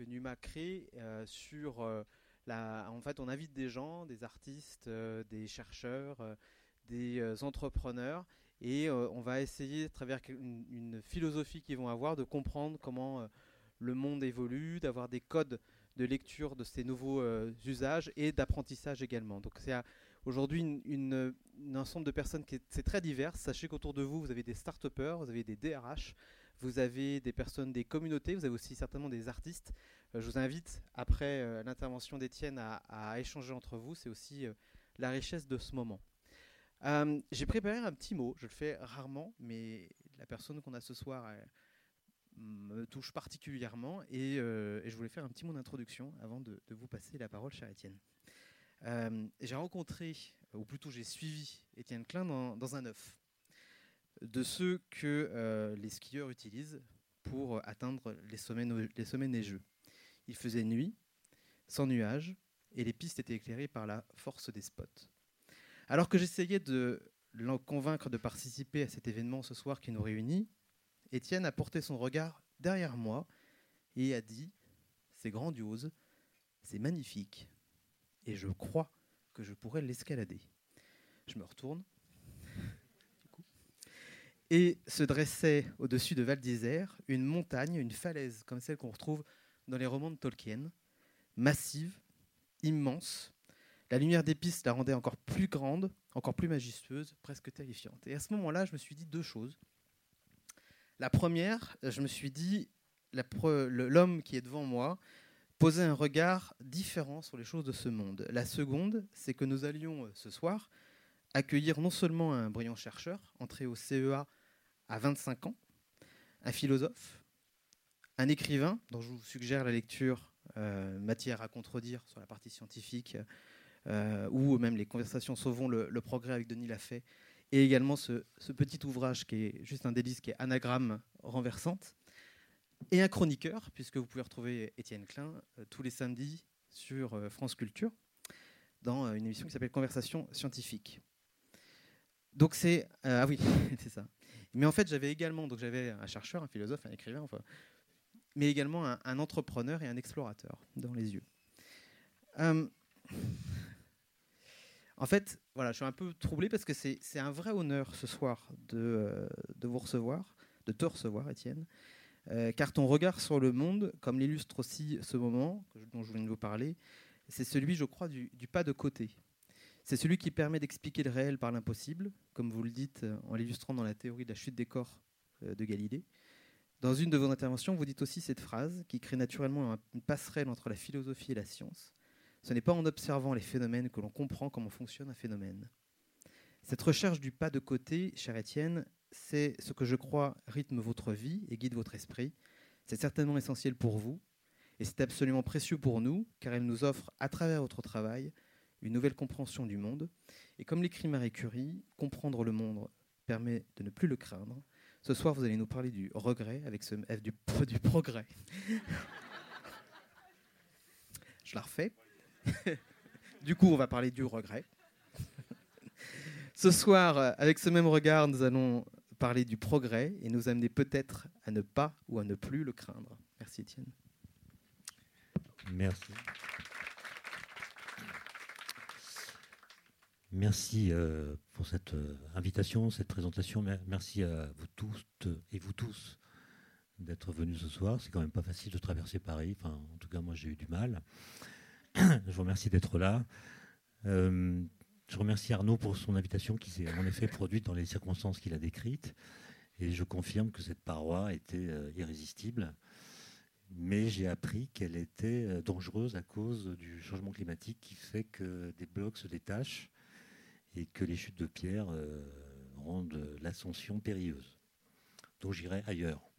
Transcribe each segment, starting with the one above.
que Numa crée sur la. En fait, on invite des gens, des artistes, des chercheurs, des entrepreneurs, et on va essayer, à travers une, une philosophie qu'ils vont avoir, de comprendre comment le monde évolue, d'avoir des codes de lecture de ces nouveaux euh, usages et d'apprentissage également. Donc c'est aujourd'hui une, ensemble de personnes qui est, très divers. Sachez qu'autour de vous, vous avez des start vous avez des DRH, vous avez des personnes des communautés, vous avez aussi certainement des artistes. Euh, je vous invite, après euh, l'intervention d'Étienne, à, échanger entre vous. C'est aussi la richesse de ce moment. J'ai préparé un petit mot, je le fais rarement, mais la personne qu'on a ce soir me touche particulièrement euh, et, je voulais faire un petit mot d'introduction avant de, vous passer la parole, cher Étienne. Euh, j'ai rencontré, ou plutôt j'ai suivi Étienne Klein dans, un œuf de ceux que euh, les skieurs utilisent pour atteindre les sommets, les sommets neigeux. Il faisait nuit, sans nuages, et les pistes étaient éclairées par la force des spots. Alors que j'essayais de l'en convaincre de participer à cet événement ce soir qui nous réunit, Étienne a porté son regard derrière moi et a dit C'est grandiose, c'est magnifique, et je crois que je pourrais l'escalader. Je me retourne. Et se dressait au-dessus de Val d'Isère une montagne, une falaise comme celle qu'on retrouve dans les romans de Tolkien, massive, immense. La lumière des pistes la rendait encore plus grande, encore plus majestueuse, presque terrifiante. Et à ce moment-là, je me suis dit deux choses. La première, je me suis dit, l'homme qui est devant moi posait un regard différent sur les choses de ce monde. La seconde, c'est que nous allions euh, ce soir accueillir non seulement un brillant chercheur, entré au CEA à 25 ans, un philosophe, un écrivain, dont je vous suggère la lecture euh, Matière à contredire sur la partie scientifique, euh, ou même les conversations Sauvons le, progrès avec Denis Lafay, et également ce, petit ouvrage qui est juste un délice, qui est Anagramme renversante, et un chroniqueur, puisque vous pouvez retrouver Étienne Klein euh, tous les samedis sur France Culture, dans une émission qui s'appelle Conversation scientifique. Donc c'est... ah oui, c'est ça. Mais en fait, j'avais également, donc j'avais un chercheur, un philosophe, un écrivain, enfin, mais également un, entrepreneur et un explorateur dans les yeux. En fait, voilà, je suis un peu troublé parce que c'est un vrai honneur ce soir de, euh, de, vous recevoir, de te recevoir, Étienne, euh, car ton regard sur le monde, comme l'illustre aussi ce moment dont je viens de vous parler, c'est celui, je crois, du, pas de côté. C'est celui qui permet d'expliquer le réel par l'impossible, comme vous le dites euh, en l'illustrant dans la théorie de la chute des corps de Galilée. Dans une de vos interventions, vous dites aussi cette phrase qui crée naturellement une passerelle entre la philosophie et la science. Ce n'est pas en observant les phénomènes que l'on comprend comment fonctionne un phénomène. Cette recherche du pas de côté, cher Étienne, c'est ce que je crois rythme votre vie et guide votre esprit. C'est certainement essentiel pour vous, et c'est absolument précieux pour nous, car elle nous offre, à travers votre travail, une nouvelle compréhension du monde. Et comme l'écrit Marie Curie, comprendre le monde permet de ne plus le craindre. Ce soir, vous allez nous parler du regret avec ce F du, du progrès. je la refais. du coup, on va parler du regret. ce soir, avec ce même regard, nous allons parler du progrès et nous amener peut-être à ne pas ou à ne plus le craindre. Merci Étienne. Merci. Merci euh, pour cette euh, invitation, cette présentation. Merci à vous tous et vous tous d'être venus ce soir. C'est quand même pas facile de traverser Paris. Enfin, en tout cas, moi, j'ai eu du mal. je vous remercie d'être là. Euh, je remercie Arnaud pour son invitation qui s'est en effet produite dans les circonstances qu'il a décrites. Et je confirme que cette paroi était irrésistible. Mais j'ai appris qu'elle était dangereuse à cause du changement climatique qui fait que des blocs se détachent et que les chutes de pierre rendent l'ascension périlleuse. Donc j'irai ailleurs.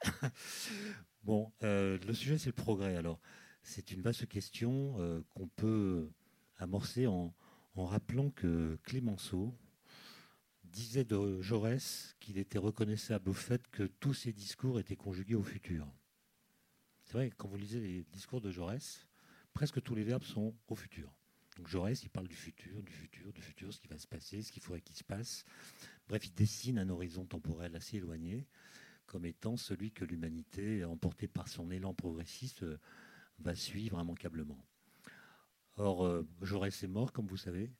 bon, le sujet c'est le progrès. Alors, c'est une vaste question euh, qu'on peut amorcer en, rappelant que Clémenceau disait de Jaurès qu'il était reconnaissable au fait que tous ses discours étaient conjugués au futur. C'est vrai, quand vous lisez les discours de Jaurès, presque tous les verbes sont au futur. Donc Jaurès, il parle du futur, du futur, du futur, ce qui va se passer, ce qu'il faudrait qu'il se passe. Bref, il dessine un horizon temporel assez éloigné comme étant celui que l'humanité, emportée par son élan progressiste, va suivre immanquablement. Or, euh, Jaurès est mort, comme vous savez,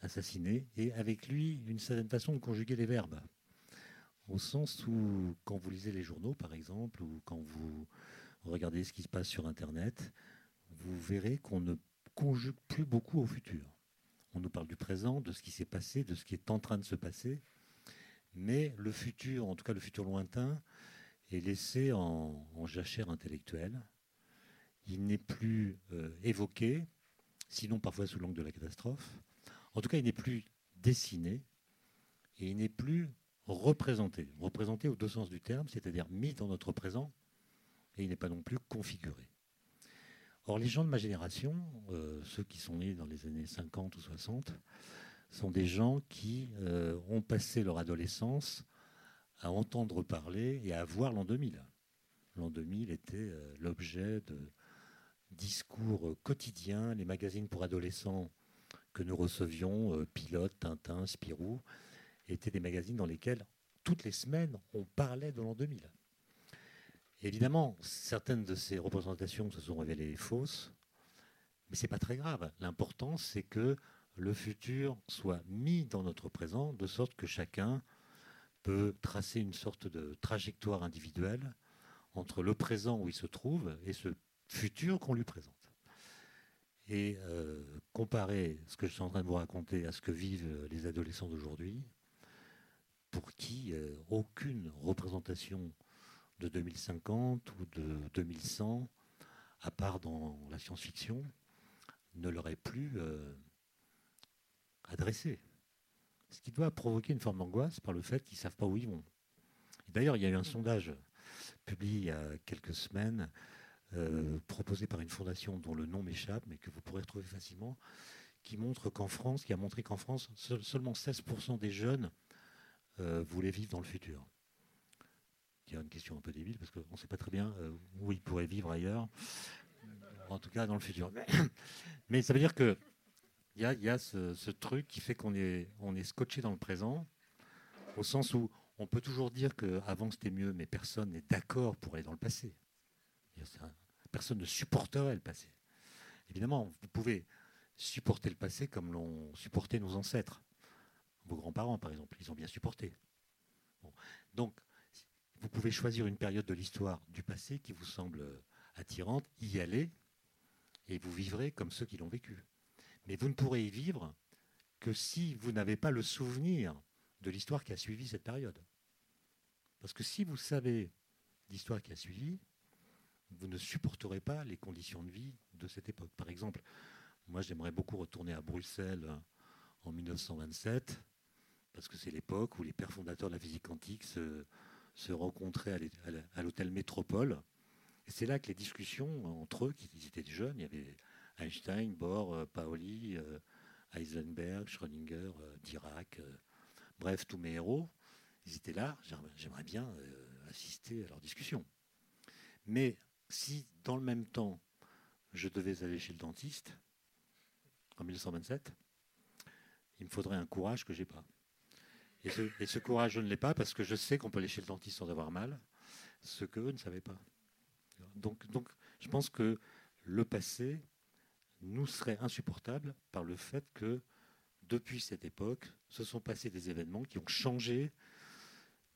assassiné, et avec lui, une certaine façon de conjuguer les verbes. Au sens où, quand vous lisez les journaux, par exemple, ou quand vous regardez ce qui se passe sur Internet, vous verrez qu'on ne conjugue plus beaucoup au futur. On nous parle du présent, de ce qui s'est passé, de ce qui est en train de se passer, mais le futur, en tout cas le futur lointain, est laissé en, jachère intellectuelle. Il n'est plus euh, évoqué, sinon parfois sous l'angle de la catastrophe. En tout cas, il n'est plus dessiné et il n'est plus représenté. Représenté au deux sens du terme, c'est-à-dire mis dans notre présent, et il n'est pas non plus configuré. Or, les gens de ma génération, euh, ceux qui sont nés dans les années 50 ou 60, sont des gens qui euh, ont passé leur adolescence à entendre parler et à voir l'an 2000. L'an 2000 était euh, l'objet de discours quotidiens, les magazines pour adolescents que nous recevions, Pilote, Tintin, Spirou, étaient des magazines dans lesquels toutes les semaines on parlait de l'an 2000. Évidemment, certaines de ces représentations se sont révélées fausses, mais ce n'est pas très grave. L'important, c'est que le futur soit mis dans notre présent, de sorte que chacun peut tracer une sorte de trajectoire individuelle entre le présent où il se trouve et ce futur qu'on lui présente. Et euh, comparer ce que je suis en train de vous raconter à ce que vivent les adolescents d'aujourd'hui, pour qui euh, aucune représentation de 2050 ou de 2100, à part dans la science-fiction, ne leur est plus euh, adressé. Ce qui doit provoquer une forme d'angoisse par le fait qu'ils ne savent pas où ils vont. D'ailleurs, il y a eu un sondage publié il y a quelques semaines, euh, proposé par une fondation dont le nom m'échappe, mais que vous pourrez retrouver facilement, qui montre qu'en France, qui a montré qu'en France, seulement 16% des jeunes euh, voulaient vivre dans le futur une question un peu débile parce qu'on ne sait pas très bien euh, où il pourrait vivre ailleurs, en tout cas dans le futur. Mais, ça veut dire qu'il y a, y a ce, truc qui fait qu'on est, on est scotché dans le présent, au sens où on peut toujours dire qu'avant c'était mieux, mais personne n'est d'accord pour aller dans le passé. Personne ne supporterait le passé. Évidemment, vous pouvez supporter le passé comme l'ont supporté nos ancêtres. Vos grands-parents, par exemple, ils ont bien supporté. Donc, vous pouvez choisir une période de l'histoire du passé qui vous semble attirante, y aller, et vous vivrez comme ceux qui l'ont vécu. Mais vous ne pourrez y vivre que si vous n'avez pas le souvenir de l'histoire qui a suivi cette période. Parce que si vous savez l'histoire qui a suivi, vous ne supporterez pas les conditions de vie de cette époque. Par exemple, moi j'aimerais beaucoup retourner à Bruxelles en 1927, parce que c'est l'époque où les pères fondateurs de la physique quantique se, se rencontraient à l'hôtel Métropole. C'est là que les discussions entre eux, qui étaient jeunes, il y avait Einstein, Bohr, euh, Paoli, euh, Heisenberg, Schrödinger, euh, Dirac, bref, tous mes héros, ils étaient là. J'aimerais bien assister à leurs discussions. Mais si, dans le même temps, je devais aller chez le dentiste, en 1927, il me faudrait un courage que je n'ai pas. Et ce, courage, je ne l'ai pas parce que je sais qu'on peut aller chez le dentiste sans avoir mal, ce que eux ne savaient pas. Donc, je pense que le passé nous serait insupportable par le fait que depuis cette époque, se sont passés des événements qui ont changé,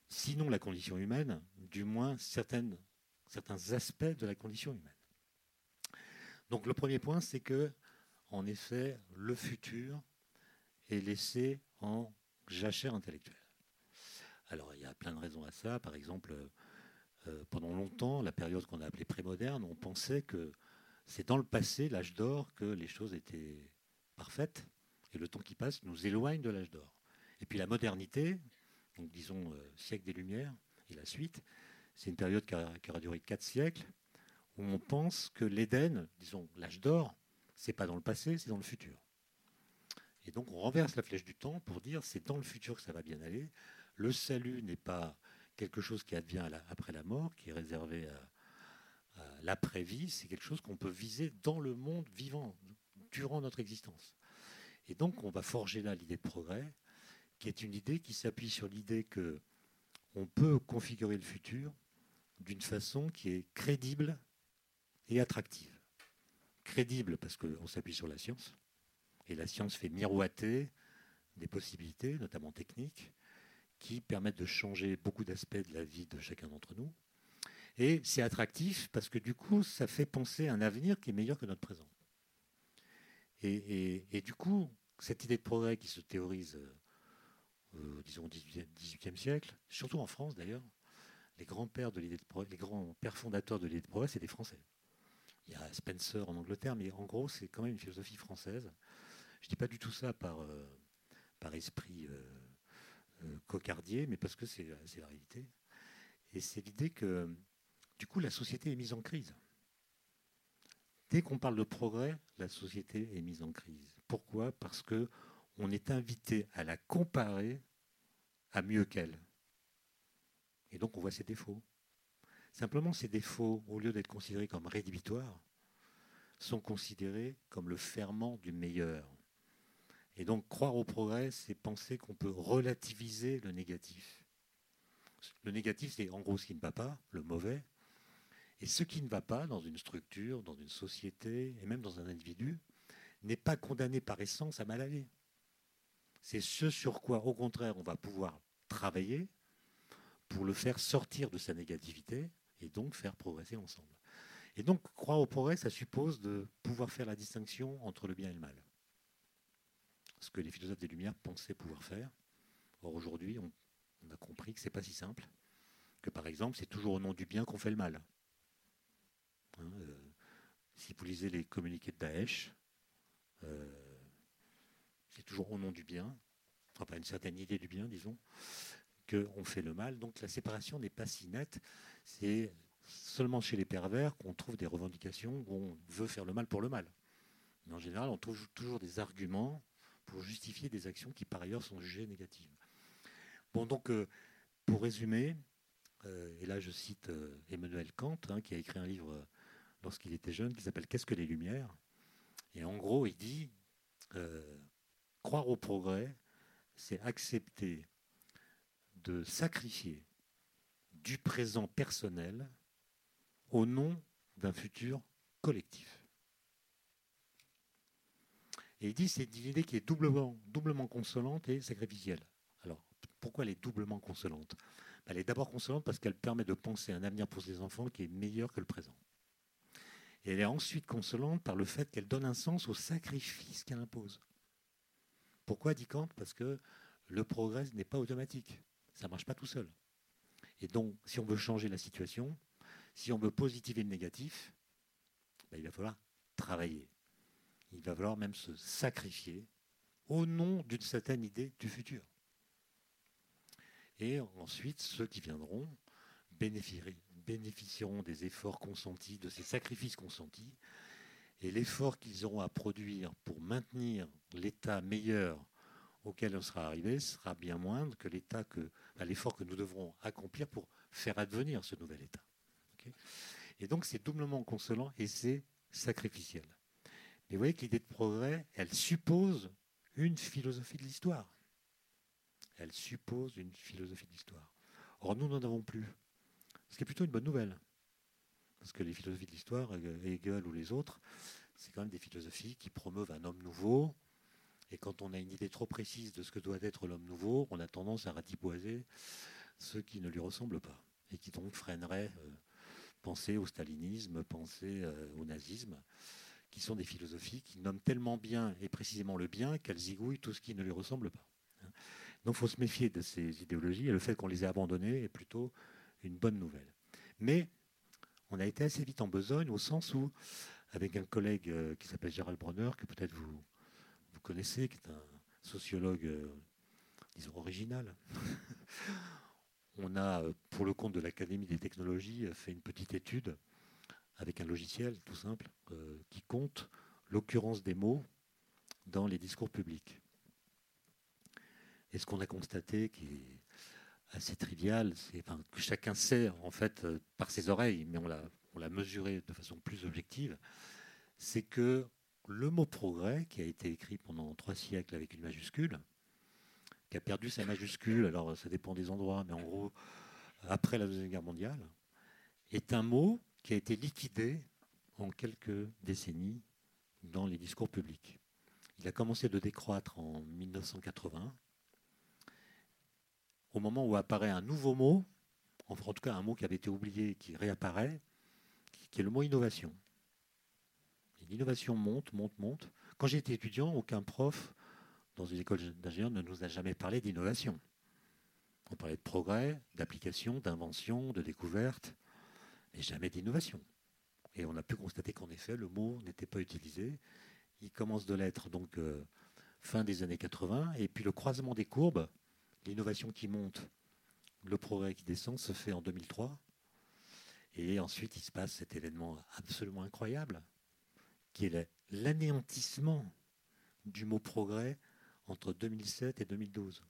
sinon la condition humaine, du moins certains aspects de la condition humaine. Donc le premier point, c'est que, en effet, le futur est laissé en jachère intellectuelle. Alors il y a plein de raisons à ça. Par exemple, euh, pendant longtemps, la période qu'on a appelée prémoderne, on pensait que c'est dans le passé, l'âge d'or, que les choses étaient parfaites. Et le temps qui passe nous éloigne de l'âge d'or. Et puis la modernité, donc disons euh, siècle des Lumières et la suite, c'est une période qui, qui aura duré quatre siècles, où on pense que l'Éden, disons l'âge d'or, c'est pas dans le passé, c'est dans le futur. Et donc on renverse la flèche du temps pour dire c'est dans le futur que ça va bien aller. Le salut n'est pas quelque chose qui advient après la mort, qui est réservé à, l'après-vie, c'est quelque chose qu'on peut viser dans le monde vivant, durant notre existence. Et donc on va forger là l'idée de progrès, qui est une idée qui s'appuie sur l'idée que on peut configurer le futur d'une façon qui est crédible et attractive. Crédible parce qu'on s'appuie sur la science, et la science fait miroiter des possibilités, notamment techniques, qui permettent de changer beaucoup d'aspects de la vie de chacun d'entre nous. Et c'est attractif parce que du coup, ça fait penser à un avenir qui est meilleur que notre présent. Et, du coup, cette idée de progrès qui se théorise, euh, disons, au XVIIIe siècle, surtout en France d'ailleurs, les les grands pères fondateurs de l'idée de progrès, c'est des Français. Il y a Spencer en Angleterre, mais en gros, c'est quand même une philosophie française. Je ne dis pas du tout ça par, euh, esprit euh, cocardier, mais parce que c'est la réalité. Et c'est l'idée que, du coup, la société est mise en crise. Dès qu'on parle de progrès, la société est mise en crise. Pourquoi? Parce que on est invité à la comparer à mieux qu'elle. Et donc on voit ses défauts. Simplement, ces défauts, au lieu d'être considérés comme rédhibitoires, sont considérés comme le ferment du meilleur. Et donc croire au progrès, c'est penser qu'on peut relativiser le négatif. Le négatif, c'est en gros ce qui ne va pas, le mauvais, et ce qui ne va pas dans une structure, dans une société, et même dans un individu, n'est pas condamné par essence à mal aller. C'est ce sur quoi, au contraire, on va pouvoir travailler pour le faire sortir de sa négativité et donc faire progresser ensemble. Et donc, croire au progrès, ça suppose de pouvoir faire la distinction entre le bien et le mal. Ce que les philosophes des Lumières pensaient pouvoir faire. Or, aujourd'hui, on, a compris que ce n'est pas si simple. Que par exemple, c'est toujours au nom du bien qu'on fait le mal. Hein, euh, si vous lisez les communiqués de Daesh, euh, c'est toujours au nom du bien, enfin pas une certaine idée du bien, disons, qu'on fait le mal. Donc la séparation n'est pas si nette. C'est seulement chez les pervers qu'on trouve des revendications où on veut faire le mal pour le mal. Mais en général, on trouve toujours des arguments pour justifier des actions qui par ailleurs sont jugées négatives. Bon, donc, euh, pour résumer, et là je cite Emmanuel Kant, hein, qui a écrit un livre lorsqu'il était jeune, qui s'appelle Qu'est-ce que les Lumières? Et en gros, il dit euh, croire au progrès, c'est accepter de sacrifier du présent personnel au nom d'un futur collectif. Et il dit c'est une idée qui est doublement, consolante et sacrificielle. Alors, pourquoi elle est doublement consolante? Elle est d'abord consolante parce qu'elle permet de penser un avenir pour ses enfants qui est meilleur que le présent. Et elle est ensuite consolante par le fait qu'elle donne un sens au sacrifice qu'elle impose. Pourquoi dit Kant? Parce que le progrès n'est pas automatique. Ça ne marche pas tout seul. Et donc, si on veut changer la situation, si on veut positiver le négatif, ben, il va falloir travailler. Il va falloir même se sacrifier au nom d'une certaine idée du futur. Et ensuite, ceux qui viendront bénéficieront des efforts consentis, de ces sacrifices consentis, et l'effort qu'ils auront à produire pour maintenir l'état meilleur auquel on sera arrivé sera bien moindre que l'état que l'effort que nous devrons accomplir pour faire advenir ce nouvel état. et donc c'est doublement consolant et c'est sacrificiel. Mais vous voyez que l'idée de progrès, elle suppose une philosophie de l'histoire. Elle suppose une philosophie de l'histoire. Or, nous n'en avons plus. Ce qui est plutôt une bonne nouvelle. Parce que les philosophies de l'histoire, Hegel ou les autres, c'est quand même des philosophies qui promeuvent un homme nouveau. Et quand on a une idée trop précise de ce que doit être l'homme nouveau, on a tendance à ratiboiser ceux qui ne lui ressemblent pas. Et qui donc freineraient euh, penser au stalinisme, penser euh, au nazisme, qui sont des philosophies qui nomment tellement bien et précisément le bien qu'elles zigouillent tout ce qui ne lui ressemble pas. Donc il faut se méfier de ces idéologies et le fait qu'on les ait abandonnées est plutôt une bonne nouvelle. Mais on a été assez vite en besogne au sens où, avec un collègue euh, qui s'appelle Gérald Bronner, que peut-être vous, vous connaissez, qui est un sociologue, euh, disons, original, on a, euh, pour le compte de l'Académie des technologies, fait une petite étude avec un logiciel tout simple qui compte l'occurrence des mots dans les discours publics. Et ce qu'on a constaté, qui est assez trivial, c'est que chacun sait en fait euh, par ses oreilles, mais on l'a on l'a mesuré de façon plus objective, c'est que le mot progrès, qui a été écrit pendant trois siècles avec une majuscule, qui a perdu sa majuscule, alors ça dépend des endroits, mais en gros, après la Deuxième Guerre mondiale, est un mot qui a été liquidé en quelques décennies dans les discours publics. Il a commencé de décroître en 1980, au moment où apparaît un nouveau mot, en tout cas un mot qui avait été oublié, qui réapparaît, qui est le mot innovation. L'innovation monte, monte, monte. Quand j'étais étudiant, aucun prof dans une école d'ingénieur ne nous a jamais parlé d'innovation. On parlait de progrès, d'application, d'invention, de découverte, mais jamais d'innovation. Et on a pu constater qu'en effet, le mot n'était pas utilisé. Il commence de l'être donc euh, fin des années 80, et puis le croisement des courbes, l'innovation qui monte, le progrès qui descend, se fait en 2003. Et ensuite, il se passe cet événement absolument incroyable, qui est l'anéantissement du mot progrès entre 2007 et 2012.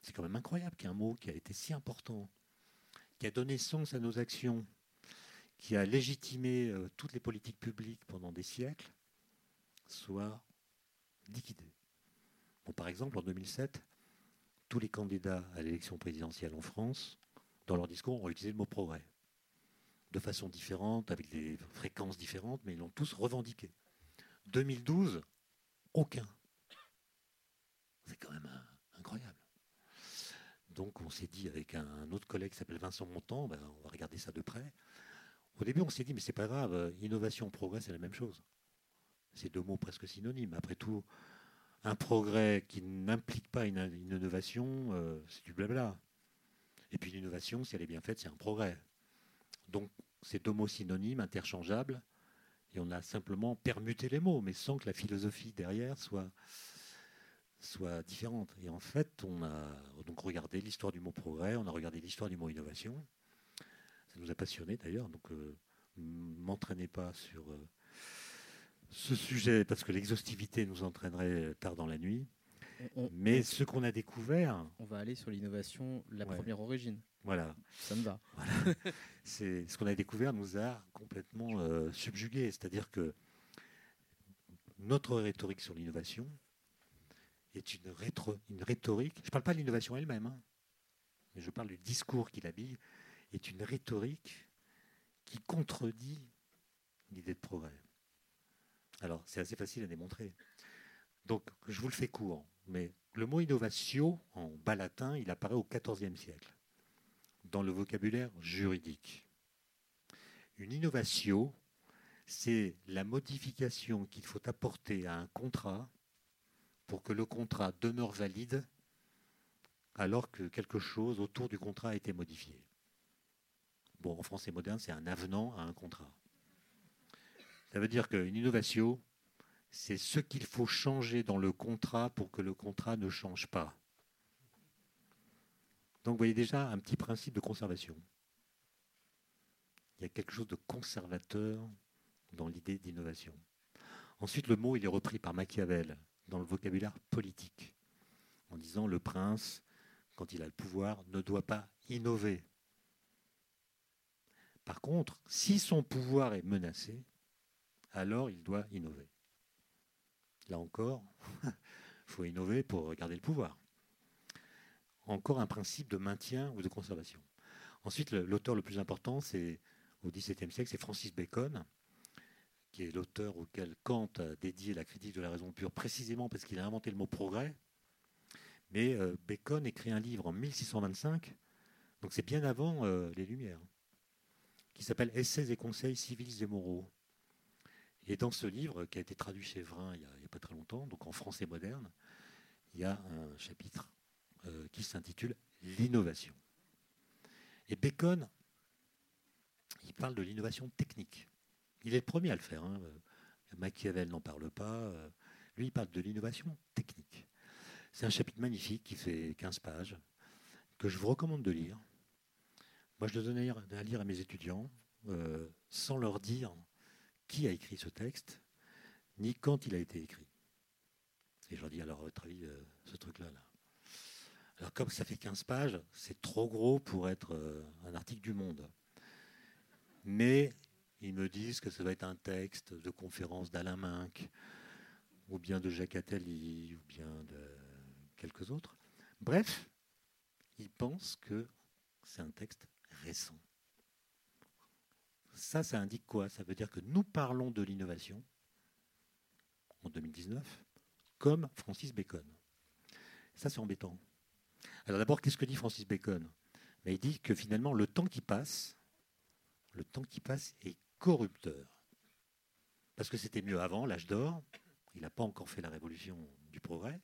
C'est quand même incroyable qu'un mot qui a été si important, qui a donné sens à nos actions, qui a légitimé euh, toutes les politiques publiques pendant des siècles, soit liquidé. par exemple, en 2007, tous les candidats à l'élection présidentielle en France, dans leur discours, ont utilisé le mot progrès. De façon différente, avec des fréquences différentes, mais ils l'ont tous revendiqué. 2012, aucun. C'est quand même incroyable. Donc on s'est dit avec un, autre collègue qui s'appelle Vincent Montant, ben, on va regarder ça de près. Au début on s'est dit mais c'est pas grave, innovation, progrès c'est la même chose. C'est deux mots presque synonymes. Après tout, un progrès qui n'implique pas une, innovation, euh, c'est du blabla. Et puis l'innovation, si elle est bien faite, c'est un progrès. Donc c'est deux mots synonymes, interchangeables, et on a simplement permuté les mots, mais sans que la philosophie derrière soit, soit différente. Et en fait, on a donc regardé l'histoire du mot progrès, on a regardé l'histoire du mot innovation. Ça nous a passionnés d'ailleurs, donc ne euh, m'entraînez pas sur euh, ce sujet parce que l'exhaustivité nous entraînerait tard dans la nuit. Mais ce qu'on a découvert. On va aller sur l'innovation, la première origine. Voilà. Ça me va. C'est ce qu'on a découvert nous a complètement euh, subjugués. C'est-à-dire que notre rhétorique sur l'innovation, est une, une rhétorique, je ne parle pas de l'innovation elle-même, hein, mais je parle du discours qui l'habille, est une rhétorique qui contredit l'idée de progrès. Alors, c'est assez facile à démontrer. Donc, je vous le fais court, mais le mot innovatio, en bas latin, il apparaît au XIVe siècle, dans le vocabulaire juridique. Une innovatio, c'est la modification qu'il faut apporter à un contrat pour que le contrat demeure valide alors que quelque chose autour du contrat a été modifié. Bon, en français moderne, c'est un avenant à un contrat. Ça veut dire qu'une innovation, c'est ce qu'il faut changer dans le contrat pour que le contrat ne change pas. Donc vous voyez déjà un petit principe de conservation. Il y a quelque chose de conservateur dans l'idée d'innovation. Ensuite, le mot, est repris par Machiavel dans le vocabulaire politique, en disant le prince, quand il a le pouvoir, ne doit pas innover. Par contre, si son pouvoir est menacé, alors il doit innover. Là encore, il faut innover pour garder le pouvoir. Encore un principe de maintien ou de conservation. Ensuite, l'auteur le plus important, c'est au XVIIe siècle, c'est Francis Bacon, qui est l'auteur auquel Kant a dédié la critique de la raison pure, précisément parce qu'il a inventé le mot progrès. Mais euh, Bacon écrit un livre en 1625, donc c'est bien avant euh, les Lumières, qui s'appelle Essais et conseils civils et moraux. Et dans ce livre, qui a été traduit chez Vrin il n'y a, pas très longtemps, donc en français moderne, il y a un chapitre euh, qui s'intitule L'innovation. Et Bacon, il parle de l'innovation technique. Il est le premier à le faire. Hein. Machiavel n'en parle pas. Euh, lui, il parle de l'innovation technique. C'est un chapitre magnifique qui fait 15 pages, que je vous recommande de lire. Moi, je le donne à lire à mes étudiants, euh, sans leur dire qui a écrit ce texte, ni quand il a été écrit. Et je leur dis, alors, à votre avis, euh, ce truc-là, là. Alors, comme ça fait 15 pages, c'est trop gros pour être un article du Monde. Mais ils me disent que ça va être un texte de conférence d'Alain Minck, ou bien de Jacques Attali, ou bien de quelques autres. Bref, ils pensent que c'est un texte récent. Ça, ça indique quoi? Ça veut dire que nous parlons de l'innovation en 2019 comme Francis Bacon. Ça, c'est embêtant. Alors d'abord, qu'est-ce que dit Francis Bacon? Ben, Il dit que finalement, le temps qui passe, le temps qui passe est corrupteur. Parce que c'était mieux avant, l'âge d'or. Il n'a pas encore fait la révolution du progrès.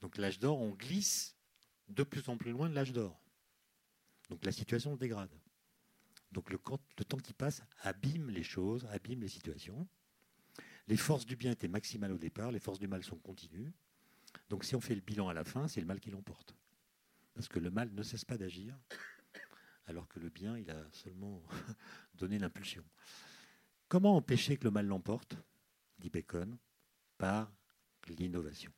Donc l'âge d'or, on glisse de plus en plus loin de l'âge d'or. Donc la situation se dégrade. Donc le, le, temps qui passe abîme les choses, abîme les situations. Les forces du bien étaient maximales au départ, les forces du mal sont continues. Donc si on fait le bilan à la fin, c'est le mal qui l'emporte. Parce que le mal ne cesse pas d'agir, alors que le bien, il a seulement donné l'impulsion. Comment empêcher que le mal l'emporte dit Bacon, par l'innovation.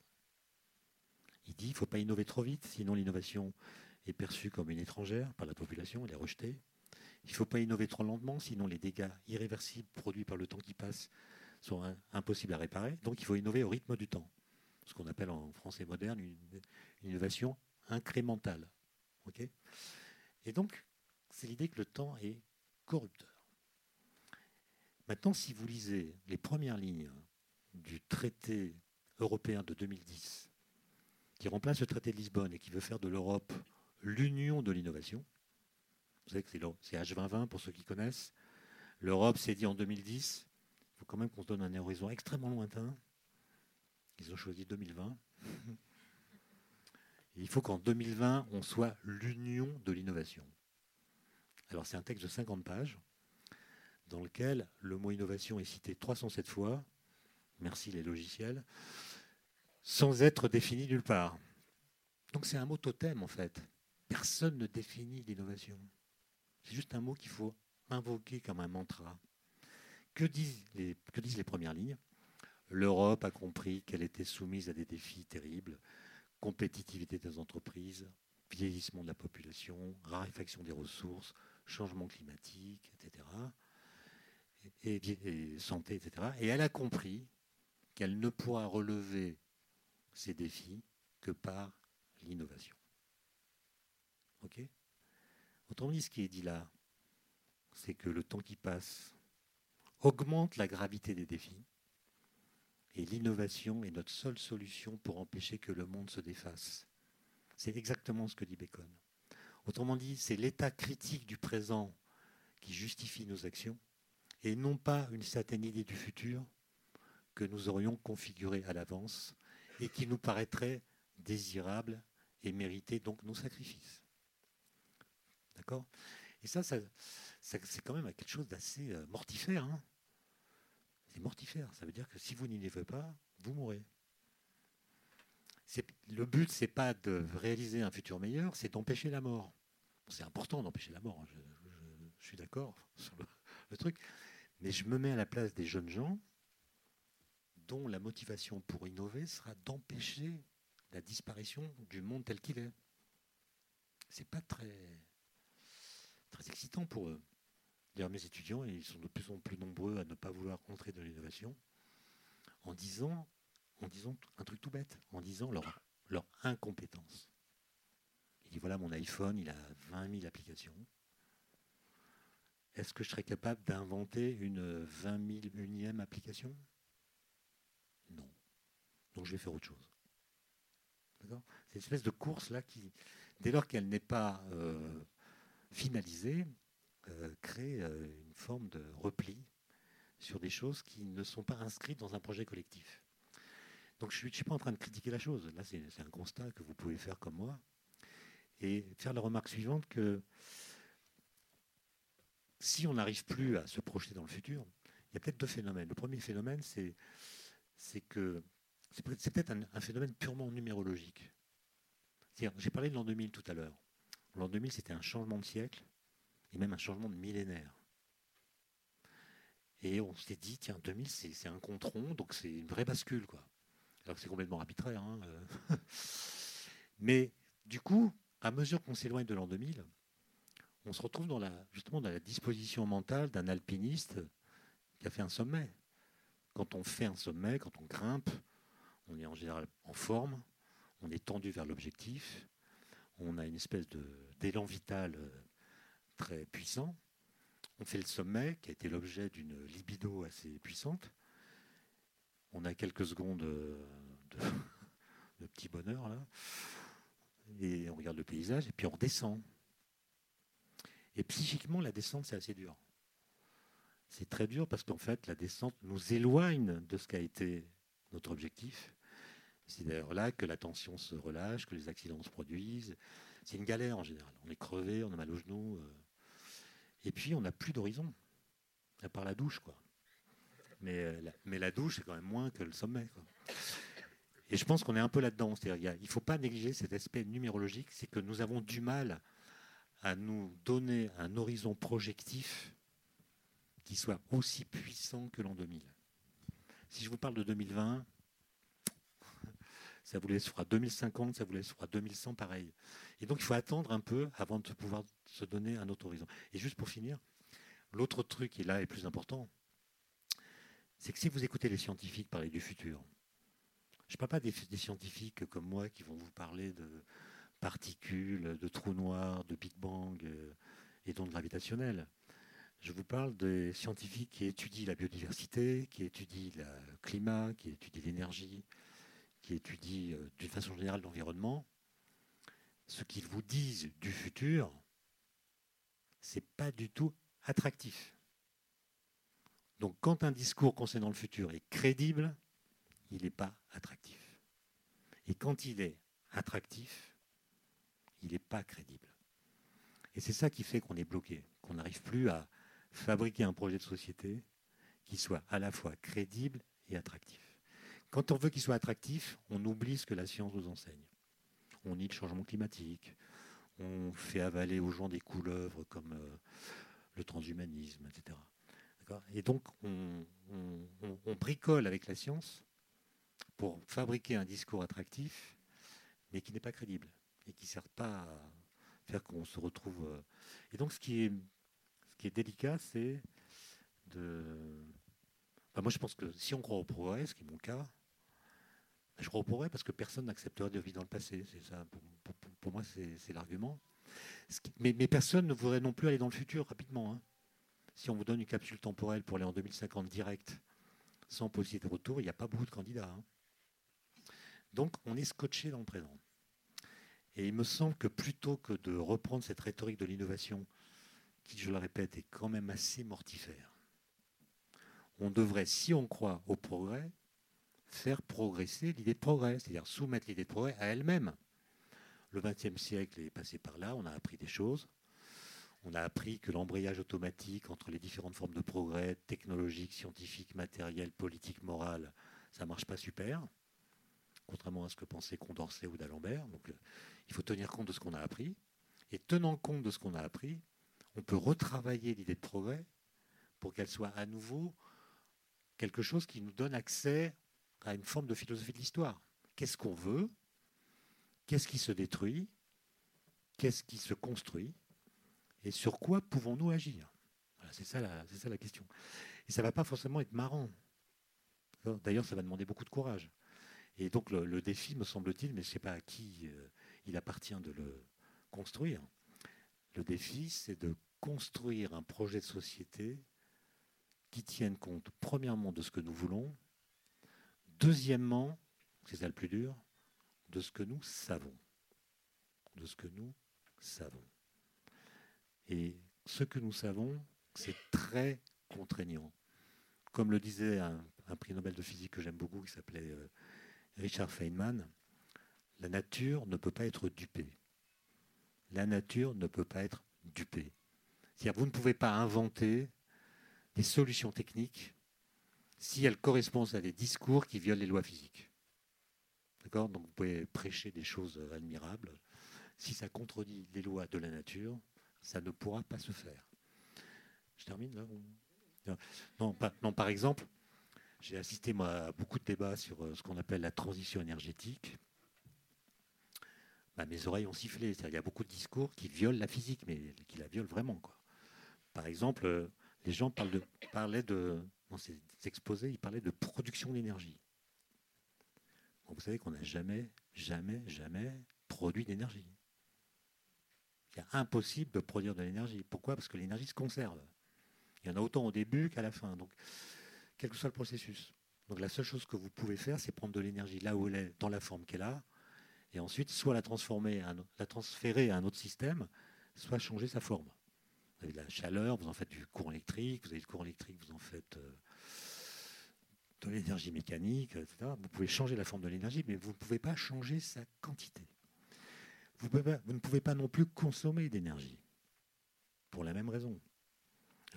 Il dit qu'il ne faut pas innover trop vite, sinon l'innovation est perçue comme une étrangère par la population, elle est rejetée. Il ne faut pas innover trop lentement, sinon les dégâts irréversibles produits par le temps qui passe sont impossibles à réparer. Donc il faut innover au rythme du temps, ce qu'on appelle en français moderne une, innovation incrémentale. Et donc, c'est l'idée que le temps est corrupteur. Maintenant, si vous lisez les premières lignes du traité européen de 2010, qui remplace le traité de Lisbonne et qui veut faire de l'Europe l'union de l'innovation, vous savez que c'est H2020 pour ceux qui connaissent, l'Europe s'est dit en 2010, il faut quand même qu'on se donne un horizon extrêmement lointain, ils ont choisi 2020. il faut qu'en 2020, on soit l'union de l'innovation. Alors c'est un texte de 50 pages dans lequel le mot innovation est cité 307 fois, merci les logiciels, sans être défini nulle part. Donc c'est un mot totem en fait. Personne ne définit l'innovation. C'est juste un mot qu'il faut invoquer comme un mantra. Que disent les, que disent les premières lignes? L'Europe a compris qu'elle était soumise à des défis terribles, compétitivité des entreprises, vieillissement de la population, raréfaction des ressources, changement climatique, etc et, santé, etc. Et elle a compris qu'elle ne pourra relever ces défis que par l'innovation. Ok? Autrement dit, ce qui est dit là, c'est que le temps qui passe augmente la gravité des défis et l'innovation est notre seule solution pour empêcher que le monde se défasse. C'est exactement ce que dit Bacon. Autrement dit, c'est l'état critique du présent qui justifie nos actions et non pas une certaine idée du futur que nous aurions configurée à l'avance et qui nous paraîtrait désirable et mériter donc nos sacrifices. D'accord? Et ça, c'est quand même quelque chose d'assez euh, mortifère. Hein. c'est mortifère. Ça veut dire que si vous n'y n'innovez pas, vous mourrez. Le but, c'est pas de réaliser un futur meilleur, c'est d'empêcher la mort. C'est important d'empêcher la mort. Hein. Je, suis d'accord sur le truc. Mais je me mets à la place des jeunes gens dont la motivation pour innover sera d'empêcher la disparition du monde tel qu'il est. C'est pas très, très excitant pour eux. D'ailleurs, mes étudiants, ils sont de plus en plus nombreux à ne pas vouloir entrer dans l'innovation en disant, en disant un truc tout bête, en disant leur, leur incompétence. Il dit voilà, mon iPhone, il a 20 000 applications est-ce que je serais capable d'inventer une 20 000 unième application? Non. Donc je vais faire autre chose. D'accord? C'est une espèce de course là qui, dès lors qu'elle n'est pas euh, finalisée, euh, crée euh, une forme de repli sur des choses qui ne sont pas inscrites dans un projet collectif. Donc je ne suis pas en train de critiquer la chose. Là, c'est un constat que vous pouvez faire comme moi. Et faire la remarque suivante que si on n'arrive plus à se projeter dans le futur, il y a peut-être deux phénomènes. Le premier phénomène, c'est, que c'est peut-être un, phénomène purement numérologique. J'ai parlé de l'an 2000 tout à l'heure. L'an 2000, c'était un changement de siècle et même un changement de millénaire. Et on s'est dit, tiens, 2000, c'est un compte rond, donc c'est une vraie bascule. Quoi. Alors que c'est complètement arbitraire. Hein, euh. Mais du coup, à mesure qu'on s'éloigne de l'an 2000, on se retrouve dans la, justement dans la disposition mentale d'un alpiniste qui a fait un sommet. Quand on fait un sommet, quand on grimpe, on est en général en forme, on est tendu vers l'objectif, on a une espèce d'élan vital euh, très puissant. On fait le sommet, qui a été l'objet d'une libido assez puissante. On a quelques secondes de, de petit bonheur, là. Et on regarde le paysage, et puis on redescend. Et psychiquement, la descente, c'est assez dur. C'est très dur parce qu'en fait, la descente nous éloigne de ce qu'a été notre objectif. C'est d'ailleurs là que la tension se relâche, que les accidents se produisent. C'est une galère en général. On est crevé, on a mal aux genoux. Euh. Et puis, on n'a plus d'horizon, à part la douche. quoi. Mais, euh, la, douche, c'est quand même moins que le sommet. Et je pense qu'on est un peu là-dedans. il ne faut pas négliger cet aspect numérologique, c'est que nous avons du mal à nous donner un horizon projectif qui soit aussi puissant que l'an 2000. Si je vous parle de 2020, ça vous laisse froid 2050, ça vous laisse froid 2100, pareil. Et donc il faut attendre un peu avant de pouvoir se donner un autre horizon. Et juste pour finir, l'autre truc qui là est plus important, c'est que si vous écoutez les scientifiques parler du futur, je ne parle pas des, scientifiques comme moi qui vont vous parler de particules, de trous noirs, de Big Bang euh, et d'ondes gravitationnelles. Je vous parle des scientifiques qui étudient la biodiversité, qui étudient le climat, qui étudient l'énergie, qui étudient euh, d'une façon générale l'environnement. Ce qu'ils vous disent du futur, c'est pas du tout attractif. Donc quand un discours concernant le futur est crédible, il n'est pas attractif. Et quand il est attractif, il n'est pas crédible. Et c'est ça qui fait qu'on est bloqué, qu'on n'arrive plus à fabriquer un projet de société qui soit à la fois crédible et attractif. Quand on veut qu'il soit attractif, on oublie ce que la science nous enseigne. On nie le changement climatique, on fait avaler aux gens des couleuvres comme euh, le transhumanisme, etc. Et donc, on, bricole avec la science pour fabriquer un discours attractif, mais qui n'est pas crédible et qui ne sert pas à faire qu'on se retrouve. Euh. Et donc, ce qui est, ce qui est délicat, c'est de. moi, je pense que si on croit au progrès, ce qui est mon cas, ben, je crois au progrès parce que personne n'accepterait de vivre dans le passé. C'est ça, pour, moi, c'est l'argument. Mais, mais, personne ne voudrait non plus aller dans le futur rapidement. Hein. Si on vous donne une capsule temporelle pour aller en 2050 direct, sans possibilité de retour, il n'y a pas beaucoup de candidats. Hein. Donc on est scotché dans le présent. Et il me semble que plutôt que de reprendre cette rhétorique de l'innovation, qui, je le répète, est quand même assez mortifère, on devrait, si on croit au progrès, faire progresser l'idée de progrès, c'est-à-dire soumettre l'idée de progrès à elle-même. Le XXe siècle est passé par là, on a appris des choses. On a appris que l'embrayage automatique entre les différentes formes de progrès, technologiques, scientifiques, matériels, politiques, morales, ça ne marche pas super contrairement à ce que pensait Condorcet ou d'Alembert. Donc, euh, il faut tenir compte de ce qu'on a appris. Et tenant compte de ce qu'on a appris, on peut retravailler l'idée de progrès pour qu'elle soit à nouveau quelque chose qui nous donne accès à une forme de philosophie de l'histoire. Qu'est-ce qu'on veut? Qu'est-ce qui se détruit? Qu'est-ce qui se construit? Et sur quoi pouvons-nous agir? C'est ça, ça, la question. Et ça ne va pas forcément être marrant. D'ailleurs, ça va demander beaucoup de courage. Et donc le, défi, me semble-t-il, mais je ne sais pas à qui euh, il appartient de le construire, le défi, c'est de construire un projet de société qui tienne compte, premièrement, de ce que nous voulons, deuxièmement, c'est ça le plus dur, de ce que nous savons. De ce que nous savons. Et ce que nous savons, c'est très contraignant. Comme le disait un, prix Nobel de physique que j'aime beaucoup, qui s'appelait euh, Richard Feynman, la nature ne peut pas être dupée. La nature ne peut pas être dupée. Vous ne pouvez pas inventer des solutions techniques si elles correspondent à des discours qui violent les lois physiques. D'accord? Donc vous pouvez prêcher des choses admirables. Si ça contredit les lois de la nature, ça ne pourra pas se faire. Je termine là non, non, par exemple, j'ai assisté à beaucoup de débats sur euh, ce qu'on appelle la transition énergétique. Bah, mes oreilles ont sifflé. Il y a beaucoup de discours qui violent la physique, mais qui la violent vraiment. Quoi. Par exemple, euh, les gens de, parlaient de, dans ces exposés, ils parlaient de production d'énergie. vous savez qu'on n'a jamais, jamais, jamais produit d'énergie. C'est impossible de produire de l'énergie. Pourquoi? Parce que l'énergie se conserve. Il y en a autant au début qu'à la fin. Donc, quel que soit le processus. Donc la seule chose que vous pouvez faire, c'est prendre de l'énergie là où elle est, dans la forme qu'elle a, et ensuite soit la transformer, la transférer à un autre système, soit changer sa forme. Vous avez de la chaleur, vous en faites du courant électrique, vous avez du courant électrique, vous en faites euh, de l'énergie mécanique, etc. Vous pouvez changer la forme de l'énergie, mais vous ne pouvez pas changer sa quantité. Vous, vous ne pouvez pas non plus consommer d'énergie, pour la même raison.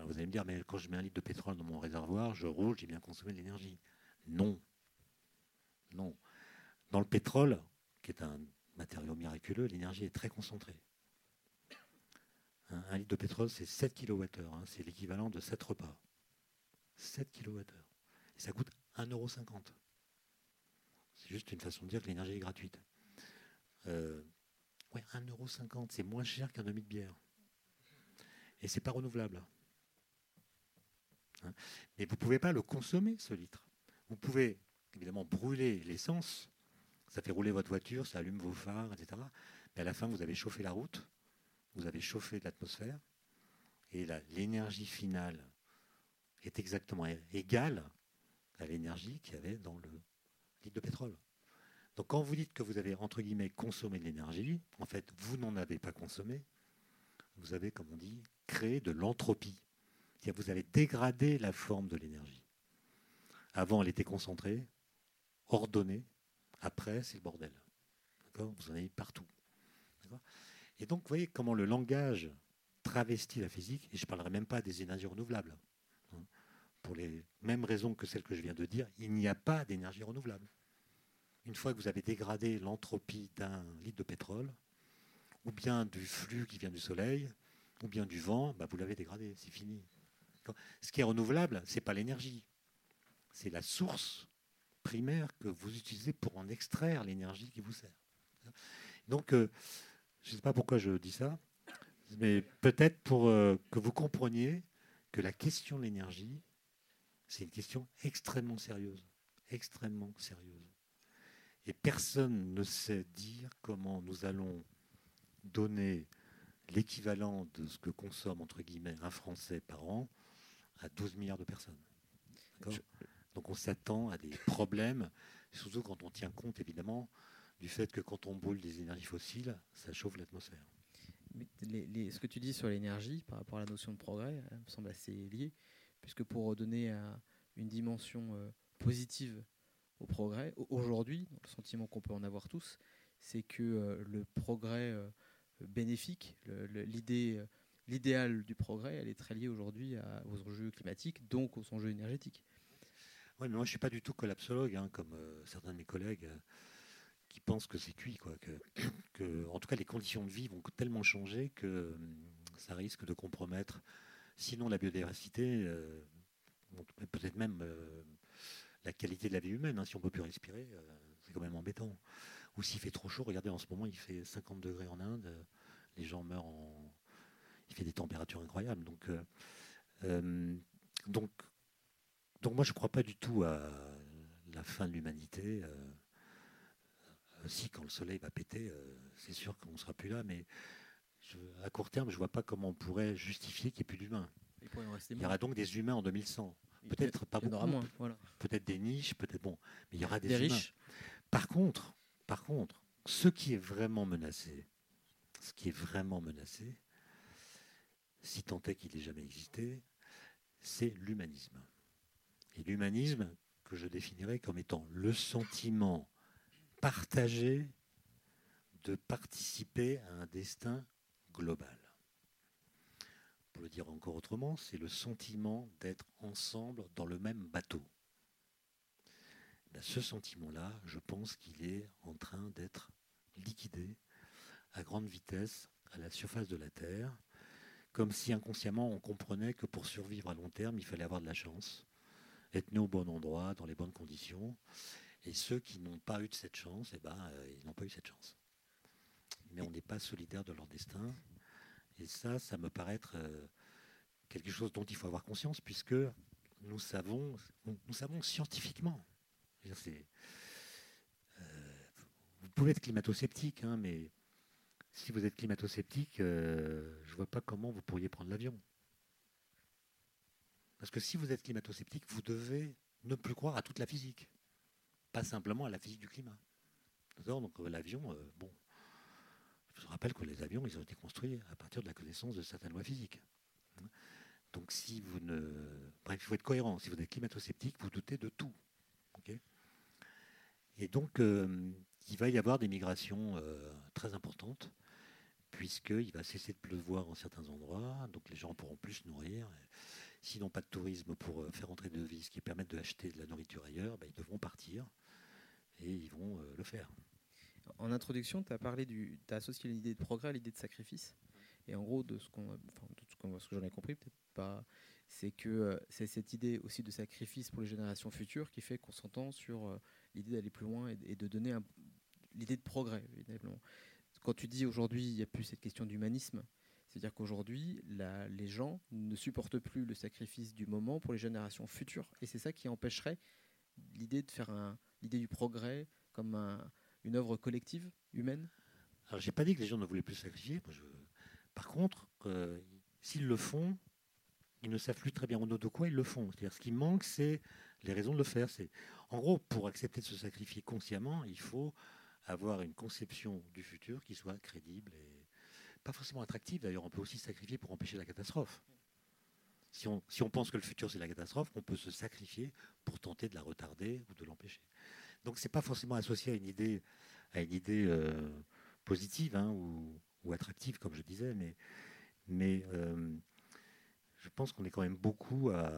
Vous allez me dire, mais quand je mets un litre de pétrole dans mon réservoir, je roule, j'ai bien consommé de l'énergie. Non. Non. Dans le pétrole, qui est un matériau miraculeux, l'énergie est très concentrée. Un, litre de pétrole, c'est 7 kWh. Hein, c'est l'équivalent de 7 repas. 7 kWh. Ça coûte 1,50€. C'est juste une façon de dire que l'énergie est gratuite. Euh, ouais, 1,50€, c'est moins cher qu'un demi de bière. Et c'est pas renouvelable. Hein. Mais vous ne pouvez pas le consommer, ce litre. Vous pouvez évidemment brûler l'essence, ça fait rouler votre voiture, ça allume vos phares, etc. Mais à la fin, vous avez chauffé la route, vous avez chauffé l'atmosphère, et l'énergie finale est exactement égale à l'énergie qu'il y avait dans le litre de pétrole. Donc quand vous dites que vous avez, entre guillemets, consommé de l'énergie, en fait, vous n'en avez pas consommé, vous avez, comme on dit, créé de l'entropie. C'est-à-dire vous avez dégradé la forme de l'énergie. Avant, elle était concentrée, ordonnée. Après, c'est le bordel. Vous en avez partout. Et donc, vous voyez comment le langage travestit la physique, et je ne parlerai même pas des énergies renouvelables. Hein? Pour les mêmes raisons que celles que je viens de dire, il n'y a pas d'énergie renouvelable. Une fois que vous avez dégradé l'entropie d'un litre de pétrole, ou bien du flux qui vient du soleil, ou bien du vent, bah, vous l'avez dégradé, c'est fini. Ce qui est renouvelable, ce n'est pas l'énergie, c'est la source primaire que vous utilisez pour en extraire l'énergie qui vous sert. Donc, euh, je ne sais pas pourquoi je dis ça, mais peut-être pour euh, que vous compreniez que la question de l'énergie, c'est une question extrêmement sérieuse, extrêmement sérieuse. Et personne ne sait dire comment nous allons donner l'équivalent de ce que consomme, entre guillemets, un Français par an à 12 milliards de personnes. Donc on s'attend à des problèmes, surtout quand on tient compte évidemment du fait que quand on brûle des énergies fossiles, ça chauffe l'atmosphère. ce que tu dis sur l'énergie par rapport à la notion de progrès euh, me semble assez lié, puisque pour donner une dimension euh, positive au progrès, aujourd'hui, le sentiment qu'on peut en avoir tous, c'est que euh, le progrès bénéfique, l'idée l'idéal du progrès, elle est très liée aujourd'hui aux enjeux climatiques, donc aux enjeux énergétiques. Oui, mais moi je ne suis pas du tout collapsologue, hein, comme euh, certains de mes collègues euh, qui pensent que c'est cuit. Quoi, que, en tout cas, les conditions de vie vont tellement changer que hum, ça risque de compromettre, sinon la biodiversité, euh, peut-être même la qualité de la vie humaine. Hein, si on ne peut plus respirer, c'est quand même embêtant. Ou s'il fait trop chaud, regardez, en ce moment, il fait 50 degrés en Inde, les gens meurent en. Il fait des températures incroyables. Donc, donc donc moi, je ne crois pas du tout à la fin de l'humanité. Euh, euh, si, quand le soleil va péter, euh, c'est sûr qu'on ne sera plus là, mais à court terme, je ne vois pas comment on pourrait justifier qu'il n'y ait plus d'humains. Il, y aura donc des humains en 2100. Peut-être pas beaucoup. Peut-être des niches, peut-être bon, mais il y aura des, humains. Riches. Par contre, par contre, ce qui est vraiment menacé, ce qui est vraiment menacé, si tant est qu'il n'ait jamais existé, c'est l'humanisme. Et l'humanisme, que je définirais comme étant le sentiment partagé de participer à un destin global. Pour le dire encore autrement, c'est le sentiment d'être ensemble dans le même bateau. Ben, ce sentiment-là, je pense qu'il est en train d'être liquidé à grande vitesse à la surface de la Terre, comme si inconsciemment on comprenait que pour survivre à long terme, il fallait avoir de la chance, être né au bon endroit, dans les bonnes conditions. Et ceux qui n'ont pas eu de cette chance, eh ben, euh, ils n'ont pas eu cette chance. Mais on n'est pas solidaire de leur destin. Et ça, ça me paraît être euh, quelque chose dont il faut avoir conscience, puisque nous savons, nous savons scientifiquement. Euh, vous pouvez être climato-sceptique, hein, mais si vous êtes climato-sceptique, euh, je ne vois pas comment vous pourriez prendre l'avion. Parce que si vous êtes climato-sceptique, vous devez ne plus croire à toute la physique, pas simplement à la physique du climat. Donc euh, l'avion, euh, bon, je rappelle que les avions, ils ont été construits à partir de la connaissance de certaines lois physiques. Donc si vous ne... Bref, il faut être cohérent. Si vous êtes climato-sceptique, vous doutez de tout. Et donc, il va y avoir des migrations très importantes puisqu'il va cesser de pleuvoir en certains endroits, donc les gens pourront plus se nourrir. S'ils n'ont pas de tourisme pour euh, faire entrer de devises qui permettent d'acheter de la nourriture ailleurs, ben, ils devront partir et ils vont euh, le faire. En introduction, tu as parlé du, as associé l'idée de progrès à l'idée de sacrifice. Et en gros, de ce qu'on, enfin, ce que j'en ai compris, peut-être pas, c'est que euh, c'est cette idée aussi de sacrifice pour les générations futures qui fait qu'on s'entend sur l'idée d'aller plus loin et, de donner l'idée de progrès, évidemment quand tu dis aujourd'hui, il n'y a plus cette question d'humanisme, c'est-à-dire qu'aujourd'hui, les gens ne supportent plus le sacrifice du moment pour les générations futures. Et c'est ça qui empêcherait l'idée de faire l'idée du progrès comme une œuvre collective, humaine? Alors, j'ai pas dit que les gens ne voulaient plus sacrifier. Par contre, euh, s'ils le font, ils ne savent plus très bien de quoi ils le font. C'est-à-dire, ce qui manque, c'est les raisons de le faire. En gros, pour accepter de se sacrifier consciemment, il faut avoir une conception du futur qui soit crédible et pas forcément attractive. D'ailleurs, on peut aussi sacrifier pour empêcher la catastrophe. Si on, si on pense que le futur c'est la catastrophe, on peut se sacrifier pour tenter de la retarder ou de l'empêcher. Donc c'est pas forcément associé à une idée, à une idée euh, positive hein, ou, attractive, comme je disais, mais, mais euh, je pense qu'on est quand même beaucoup à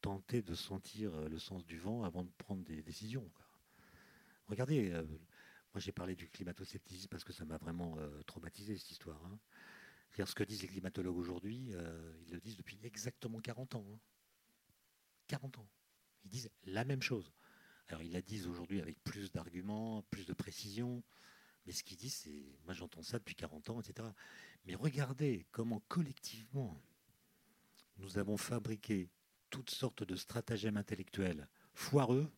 tenter de sentir le sens du vent avant de prendre des décisions. Regardez, euh, moi, j'ai parlé du climato-scepticisme parce que ça m'a vraiment euh, traumatisé, cette histoire. Hein. ce que disent les climatologues aujourd'hui, euh, ils le disent depuis exactement 40 ans. 40 hein. ans. Ils disent la même chose. Alors, ils la disent aujourd'hui avec plus d'arguments, plus de précision. Mais ce qu'ils disent, c'est. Moi, j'entends ça depuis 40 ans, etc. Mais regardez comment collectivement nous avons fabriqué toutes sortes de stratagèmes intellectuels foireux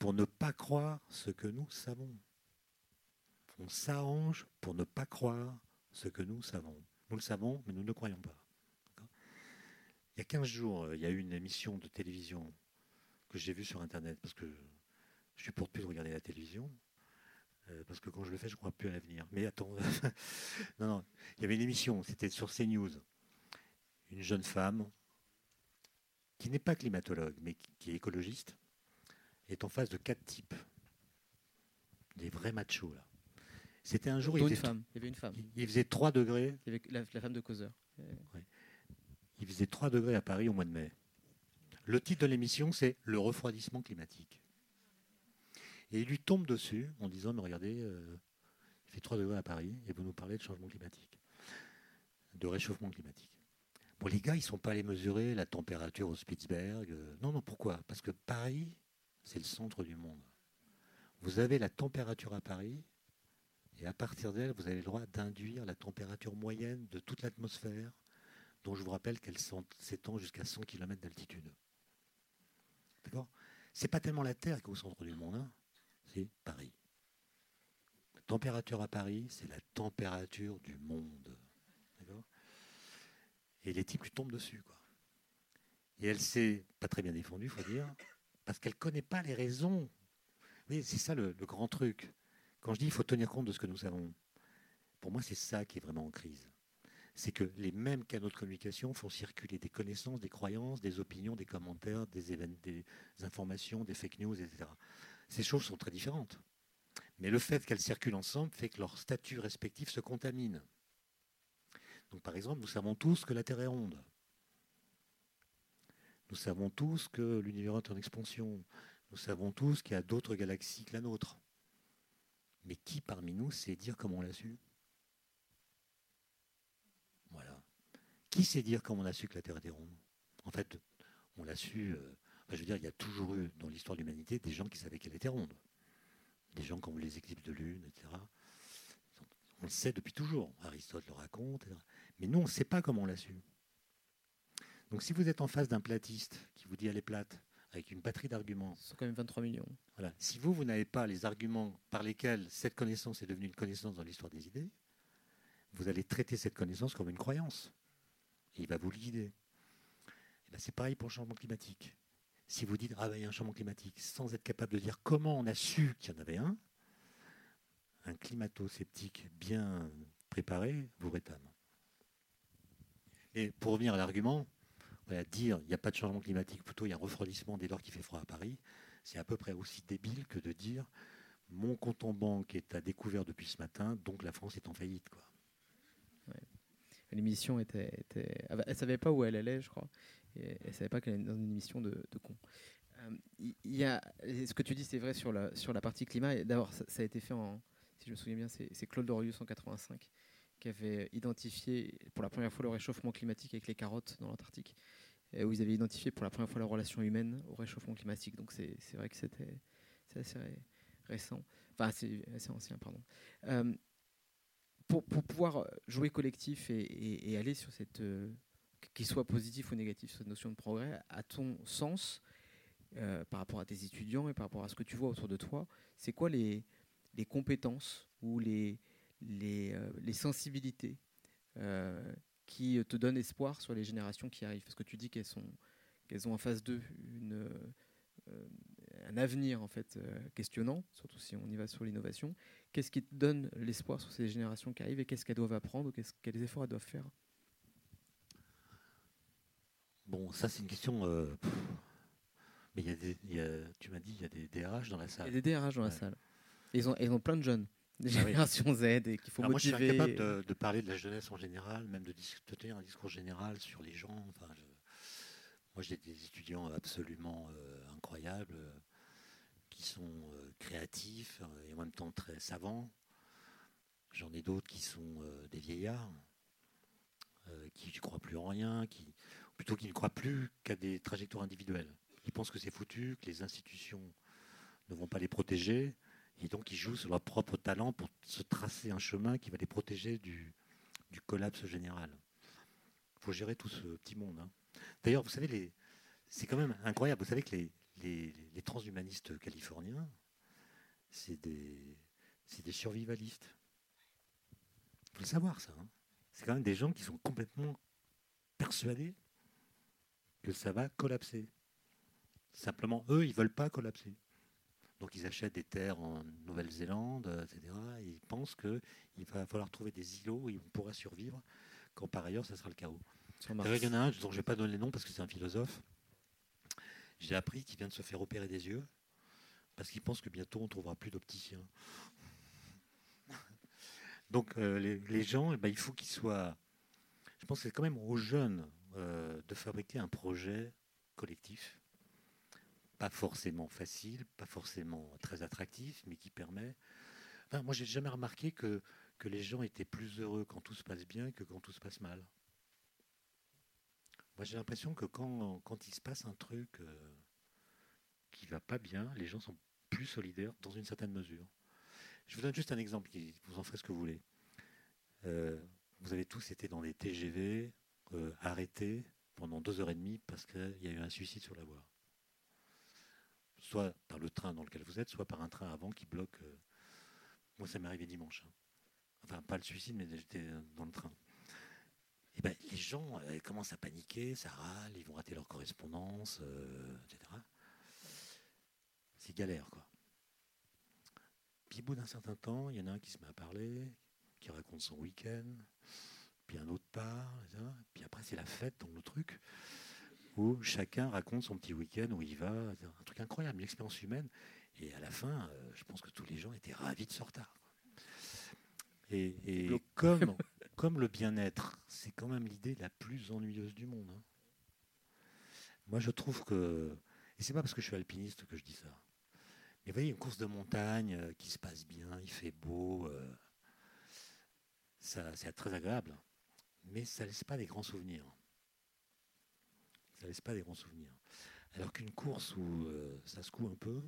pour ne pas croire ce que nous savons. On s'arrange pour ne pas croire ce que nous savons. Nous le savons, mais nous ne croyons pas. Il y a 15 jours, euh, il y a eu une émission de télévision que j'ai vue sur Internet, parce que je suis pour plus de regarder la télévision, euh, parce que quand je le fais, je ne crois plus à l'avenir. Mais attends, non, non, il y avait une émission, c'était sur CNews. Une jeune femme qui n'est pas climatologue, mais qui est écologiste, est en face de quatre types. Des vrais machos, là. C'était un jour. Il, une femme. il y avait une femme. Il, faisait 3 degrés. Il y avait la, femme de causeur. Il faisait 3 degrés à Paris au mois de mai. Le titre de l'émission, c'est Le refroidissement climatique. Et il lui tombe dessus en disant Mais regardez, euh, il fait 3 degrés à Paris et vous nous parlez de changement climatique, de réchauffement climatique. Bon, les gars, ils ne sont pas allés mesurer la température au Spitzberg. Euh, non, non, pourquoi? Parce que Paris, c'est le centre du monde. Vous avez la température à Paris, et à partir d'elle, vous avez le droit d'induire la température moyenne de toute l'atmosphère, dont je vous rappelle qu'elle s'étend jusqu'à 100 km d'altitude. D'accord? C'est pas tellement la Terre qui est au centre du monde, hein. c'est Paris. Température à Paris, c'est la température du monde. D'accord? Et les types lui tombent dessus, quoi. Et elle s'est pas très bien défendue, faut dire parce qu'elle ne connaît pas les raisons. Oui, c'est ça le, grand truc. Quand je dis qu'il faut tenir compte de ce que nous savons, pour moi, c'est ça qui est vraiment en crise. C'est que les mêmes canaux de communication font circuler des connaissances, des croyances, des opinions, des commentaires, des, des informations, des fake news, etc. Ces choses sont très différentes. Mais le fait qu'elles circulent ensemble fait que leurs statuts respectifs se contaminent. Donc, par exemple, nous savons tous que la Terre est ronde. Nous savons tous que l'univers est en expansion. Nous savons tous qu'il y a d'autres galaxies que la nôtre. Mais qui parmi nous sait dire comment on l'a su? Voilà. Qui sait dire comment on a su que la Terre était ronde? En fait, on l'a su. Euh, je veux dire, il y a toujours eu dans l'histoire de l'humanité des gens qui savaient qu'elle était ronde. Des gens qui ont vu les éclipses de lune, etc. On le sait depuis toujours. Aristote le raconte. Mais nous, on ne sait pas comment on l'a su. Donc si vous êtes en face d'un platiste qui vous dit elle est plate, avec une batterie d'arguments. C'est quand même 23 millions. Voilà. Si vous, vous n'avez pas les arguments par lesquels cette connaissance est devenue une connaissance dans l'histoire des idées, vous allez traiter cette connaissance comme une croyance. Et il va vous guider. Ben, c'est pareil pour le changement climatique. Si vous dites, ah ben, il y a un changement climatique, sans être capable de dire comment on a su qu'il y en avait un, un climato-sceptique bien préparé vous rétame. Et pour revenir à l'argument, dire il n'y a pas de changement climatique, plutôt il y a un refroidissement dès lors qu'il fait froid à Paris, c'est à peu près aussi débile que de dire mon compte en banque est à découvert depuis ce matin, donc la France est en faillite. Quoi. L'émission était, Elle ne savait pas où elle allait, je crois. Et elle savait pas qu'elle était dans une émission de, de con. Euh, y a, ce que tu dis, c'est vrai sur la, sur la partie climat. D'abord, ça, ça, a été fait en, si je me souviens bien, c'est Claude Dorius en 85 qui avait identifié pour la première fois le réchauffement climatique avec les carottes dans l'Antarctique, où ils avaient identifié pour la première fois la relation humaine au réchauffement climatique. Donc c'est vrai que c'était assez récent, enfin c'est assez ancien, pardon. Euh, pour, pour, pouvoir jouer collectif et, aller sur cette, euh, qu'il soit positif ou négatif, cette notion de progrès, à ton sens, euh, par rapport à tes étudiants et par rapport à ce que tu vois autour de toi, c'est quoi les, les compétences ou les, les, sensibilités qui te donnent espoir sur les générations qui arrivent? Parce que tu dis qu'elles sont qu'elles ont en face d'eux une, euh, un avenir en fait questionnant, surtout si on y va sur l'innovation. Qu'est-ce qui te donne l'espoir sur ces générations qui arrivent et qu'est-ce qu'elles doivent apprendre, quels efforts elles doivent faire? Bon, ça c'est une question. mais y a des, y a, tu m'as dit il y a des DRH dans la salle. Il y a des DRH dans la salle. Ils ont, ils ont plein de jeunes, des ah générations Z, et qu'il faut motiver. Moi, je suis incapable de, de, parler de la jeunesse en général, même de, de tenir un discours général sur les gens. Enfin, je, moi, j'ai des étudiants absolument euh, incroyables, euh, qui sont euh, créatifs et en même temps très savants. J'en ai d'autres qui sont des vieillards, qui ne croient plus en rien, qui, plutôt qui ne croient plus qu'à des trajectoires individuelles. Ils pensent que c'est foutu, que les institutions ne vont pas les protéger, et donc, ils jouent sur leur propre talent pour se tracer un chemin qui va les protéger du, du collapse général. Il faut gérer tout ce petit monde. Hein. D'ailleurs, vous savez, c'est quand même incroyable. Vous savez que les, transhumanistes californiens, c'est des, des survivalistes. Il faut le savoir, ça. Hein. C'est quand même des gens qui sont complètement persuadés que ça va collapser. Simplement, eux, ils ne veulent pas collapser. Donc ils achètent des terres en Nouvelle-Zélande, etc. Et ils pensent qu'il va falloir trouver des îlots où on pourra survivre, quand par ailleurs, ça sera le chaos. il y en a un dont je ne vais pas donner le nom parce que c'est un philosophe. J'ai appris qu'il vient de se faire opérer des yeux parce qu'il pense que bientôt on ne trouvera plus d'opticiens. Donc euh, les, gens, eh ben, il faut qu'ils soient... Je pense que c'est quand même aux jeunes euh, de fabriquer un projet collectif pas forcément facile, pas forcément très attractif, mais qui permet. Enfin, moi, j'ai jamais remarqué que, que les gens étaient plus heureux quand tout se passe bien que quand tout se passe mal. Moi, j'ai l'impression que quand, quand, il se passe un truc euh, qui va pas bien, les gens sont plus solidaires dans une certaine mesure. Je vous donne juste un exemple, vous en ferez ce que vous voulez. Euh, vous avez tous été dans des TGV euh, arrêtés pendant deux heures et demie parce qu'il y a eu un suicide sur la voie soit par le train dans lequel vous êtes, soit par un train avant qui bloque. Euh, moi, ça m'est arrivé dimanche. Hein. Enfin, pas le suicide, mais j'étais dans le train. Et eh ben, les gens euh, commencent à paniquer, ça râle, ils vont rater leur correspondance, euh, etc. C'est galère, quoi. Puis au bout d'un certain temps, il y en a un qui se met à parler, qui raconte son week-end, puis un autre part, puis après c'est la fête dans le truc où chacun raconte son petit week-end où il va. Un truc incroyable, une expérience humaine. Et à la fin, euh, je pense que tous les gens étaient ravis de ce retard. Et, comme, comme le bien-être, c'est quand même l'idée la plus ennuyeuse du monde. Hein. Moi, je trouve que. Et c'est pas parce que je suis alpiniste que je dis ça. Mais vous voyez, une course de montagne euh, qui se passe bien, il fait beau, euh, ça, c'est très agréable. Mais ça ne laisse pas des grands souvenirs ça laisse pas des bons souvenirs. Alors qu'une course où euh, ça se coud un peu,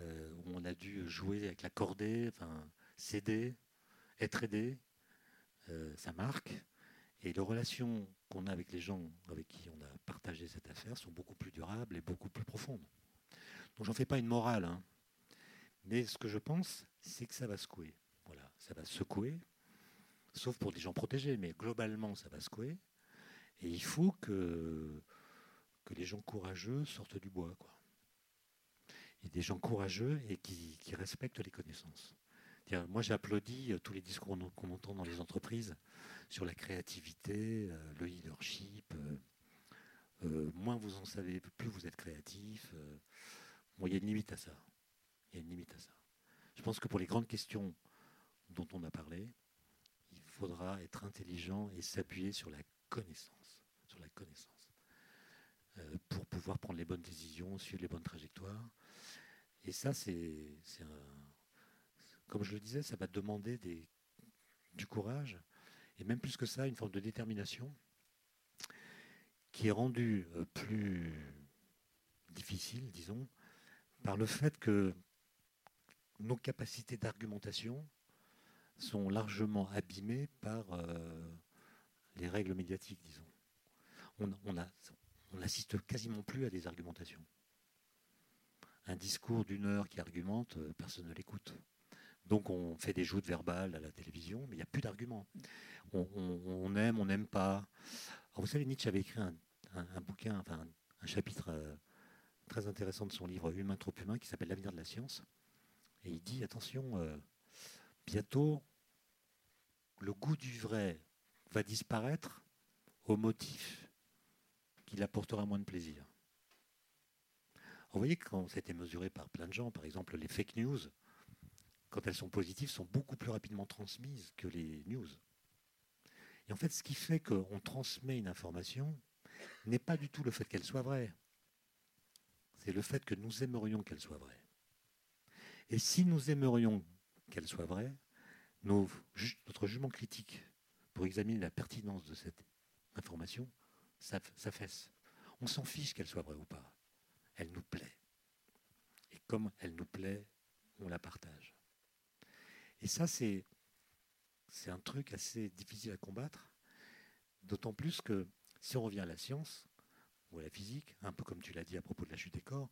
euh, où on a dû jouer avec la cordée, céder, être aidé, euh, ça marque. Et les relations qu'on a avec les gens avec qui on a partagé cette affaire sont beaucoup plus durables et beaucoup plus profondes. Donc j'en fais pas une morale, hein. mais ce que je pense, c'est que ça va secouer. Voilà, ça va secouer, sauf pour des gens protégés, mais globalement ça va secouer. Et il faut que, les gens courageux sortent du bois. Et des gens courageux et qui, respectent les connaissances. Moi, j'applaudis tous les discours qu'on entend dans les entreprises sur la créativité, euh, le leadership. Euh, euh, moins vous en savez, plus vous êtes créatif. a une limite à ça. Il y a une limite à ça. Je pense que pour les grandes questions dont on a parlé, il faudra être intelligent et s'appuyer sur la connaissance, sur la connaissance, pour pouvoir prendre les bonnes décisions, suivre les bonnes trajectoires. Et ça, c'est comme je le disais, ça va demander du courage et même plus que ça, une forme de détermination qui est rendue euh, plus difficile, disons, par le fait que nos capacités d'argumentation sont largement abîmées par euh, les règles médiatiques, disons. On, n'assiste quasiment plus à des argumentations. Un discours d'une heure qui argumente, euh, personne ne l'écoute. Donc on fait des joutes verbales à la télévision, mais il n'y a plus d'arguments on, aime, on n'aime pas. vous savez, Nietzsche avait écrit un, bouquin, enfin un, chapitre euh, très intéressant de son livre Humain trop humain qui s'appelle L'avenir de la science. Et il dit attention, euh, bientôt, le goût du vrai va disparaître au motif qu'il apportera moins de plaisir. vous voyez, quand c'était mesuré par plein de gens, par exemple les fake news, quand elles sont positives, sont beaucoup plus rapidement transmises que les news. Et en fait, ce qui fait qu'on transmet une information n'est pas du tout le fait qu'elle soit vraie. C'est le fait que nous aimerions qu'elle soit vraie. Et si nous aimerions qu'elle soit vraie, notre jugement critique pour examiner la pertinence de cette information s'affaisse. On s'en fiche qu'elle soit vraie ou pas. Elle nous plaît. Et comme elle nous plaît, on la partage. Et ça, c'est c'est un truc assez difficile à combattre, d'autant plus que si on revient à la science ou à la physique, un peu comme tu l'as dit à propos de la chute des corps,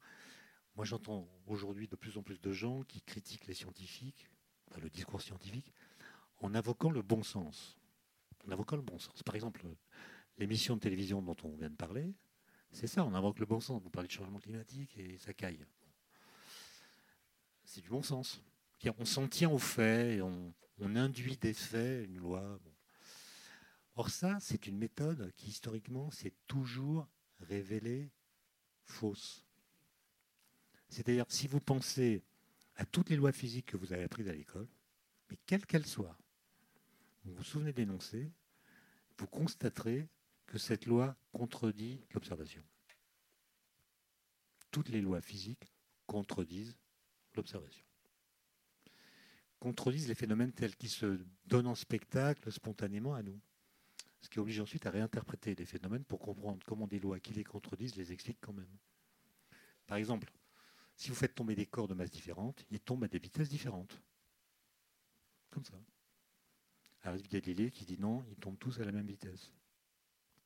moi j'entends aujourd'hui de plus en plus de gens qui critiquent les scientifiques, le discours scientifique, en invoquant le bon sens. En invoquant le bon sens. Par exemple, l'émission de télévision dont on vient de parler, c'est ça, on invoque le bon sens. Vous parlez de changement climatique et ça caille. C'est du bon sens. On s'en tient aux faits on, induit des faits, une loi. Or ça, c'est une méthode qui historiquement s'est toujours révélée fausse. C'est-à-dire, si vous pensez à toutes les lois physiques que vous avez apprises à l'école, mais quelles qu'elles soient, vous vous souvenez de l'énoncé, vous constaterez que cette loi contredit l'observation. Toutes les lois physiques contredisent l'observation contredisent les phénomènes tels qu'ils se donnent en spectacle spontanément à nous. Ce qui oblige ensuite à réinterpréter les phénomènes pour comprendre comment des lois qui les contredisent les expliquent quand même. Par exemple, si vous faites tomber des corps de masse différentes, ils tombent à des vitesses différentes. Comme ça. Arrive Galilée qui dit non, ils tombent tous à la même vitesse.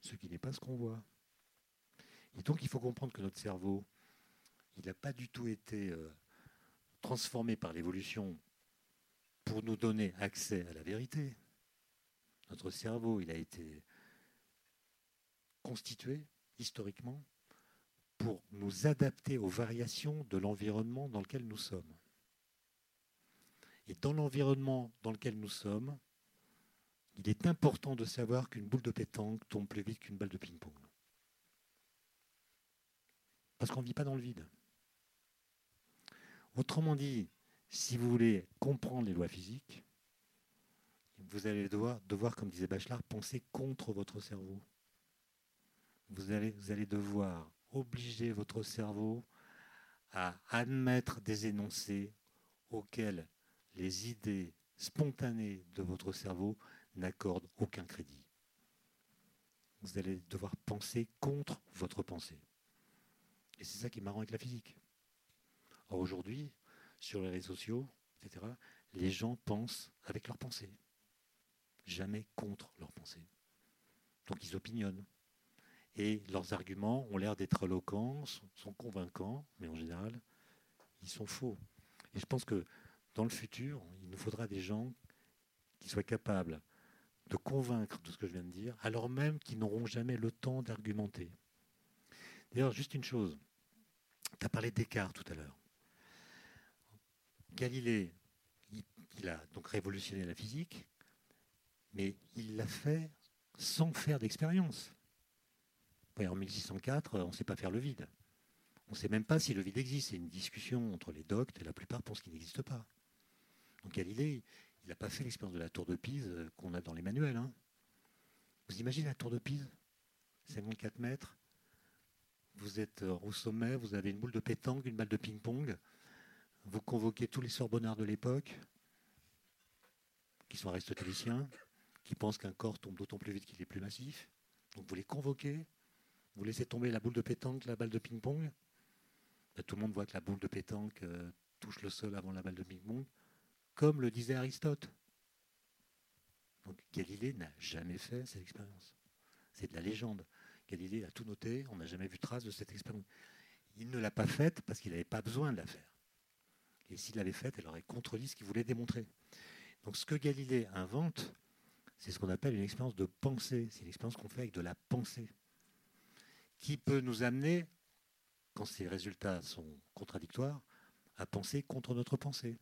Ce qui n'est pas ce qu'on voit. Et donc il faut comprendre que notre cerveau, il n'a pas du tout été euh, transformé par l'évolution pour nous donner accès à la vérité. Notre cerveau, il a été constitué historiquement pour nous adapter aux variations de l'environnement dans lequel nous sommes. Et dans l'environnement dans lequel nous sommes, il est important de savoir qu'une boule de pétanque tombe plus vite qu'une balle de ping-pong. Parce qu'on ne vit pas dans le vide. Autrement dit, si vous voulez comprendre les lois physiques, vous allez devoir, comme disait Bachelard, penser contre votre cerveau. Vous allez devoir obliger votre cerveau à admettre des énoncés auxquels les idées spontanées de votre cerveau n'accordent aucun crédit. Vous allez devoir penser contre votre pensée. Et c'est ça qui est marrant avec la physique. Or aujourd'hui, sur les réseaux sociaux, etc., les gens pensent avec leurs pensées, jamais contre leurs pensées. Donc ils opinionnent. Et leurs arguments ont l'air d'être éloquents, sont convaincants, mais en général, ils sont faux. Et je pense que dans le futur, il nous faudra des gens qui soient capables de convaincre de ce que je viens de dire, alors même qu'ils n'auront jamais le temps d'argumenter. D'ailleurs, juste une chose, tu as parlé d'écart tout à l'heure. Galilée, il, a donc révolutionné la physique, mais il l'a fait sans faire d'expérience. En 1604, on ne sait pas faire le vide. On ne sait même pas si le vide existe. C'est une discussion entre les doctes et la plupart pensent qu'il n'existe pas. Donc Galilée, il n'a pas fait l'expérience de la tour de Pise euh, qu'on a dans les manuels. Hein. Vous imaginez la tour de Pise? 54 mètres. Vous êtes euh, au sommet, vous avez une boule de pétanque, une balle de ping-pong. Vous convoquez tous les sorbonnards de l'époque, qui sont aristotéliciens, qui pensent qu'un corps tombe d'autant plus vite qu'il est plus massif. Donc vous les convoquez, vous laissez tomber la boule de pétanque, la balle de ping-pong. Tout le monde voit que la boule de pétanque euh, touche le sol avant la balle de ping-pong comme le disait Aristote. Donc Galilée n'a jamais fait cette expérience. C'est de la légende. Galilée a tout noté, on n'a jamais vu trace de cette expérience. Il ne l'a pas faite parce qu'il n'avait pas besoin de la faire. Et s'il l'avait faite, elle aurait contredit ce qu'il voulait démontrer. Donc ce que Galilée invente, c'est ce qu'on appelle une expérience de pensée. C'est une expérience qu'on fait avec de la pensée. Qui peut nous amener, quand ces résultats sont contradictoires, à penser contre notre pensée.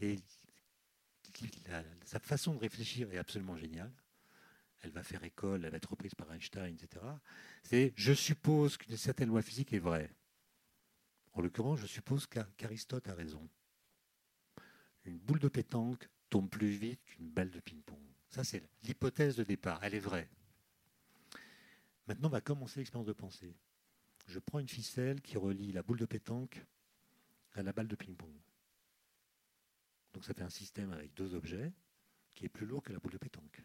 Et sa façon de réfléchir est absolument géniale. Elle va faire école, elle va être reprise par Einstein, etc. C'est je suppose qu'une certaine loi physique est vraie. En l'occurrence, je suppose qu'Aristote a raison. Une boule de pétanque tombe plus vite qu'une balle de ping-pong. Ça, c'est l'hypothèse de départ. Elle est vraie. Maintenant, on va commencer l'expérience de pensée. Je prends une ficelle qui relie la boule de pétanque à la balle de ping-pong. Donc ça fait un système avec deux objets qui est plus lourd que la boule de pétanque.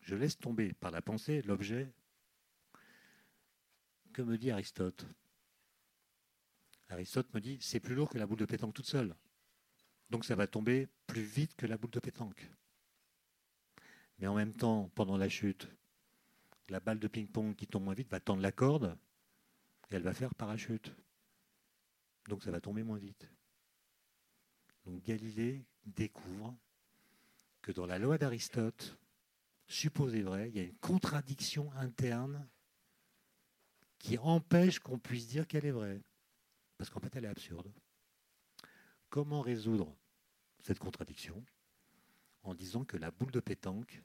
Je laisse tomber par la pensée l'objet. Que me dit Aristote? Aristote me dit c'est plus lourd que la boule de pétanque toute seule. Donc ça va tomber plus vite que la boule de pétanque. Mais en même temps, pendant la chute, la balle de ping-pong qui tombe moins vite va tendre la corde et elle va faire parachute. Donc ça va tomber moins vite. Donc Galilée découvre que dans la loi d'Aristote, supposée vraie, il y a une contradiction interne qui empêche qu'on puisse dire qu'elle est vraie. Parce qu'en fait, elle est absurde. Comment résoudre cette contradiction En disant que la boule de pétanque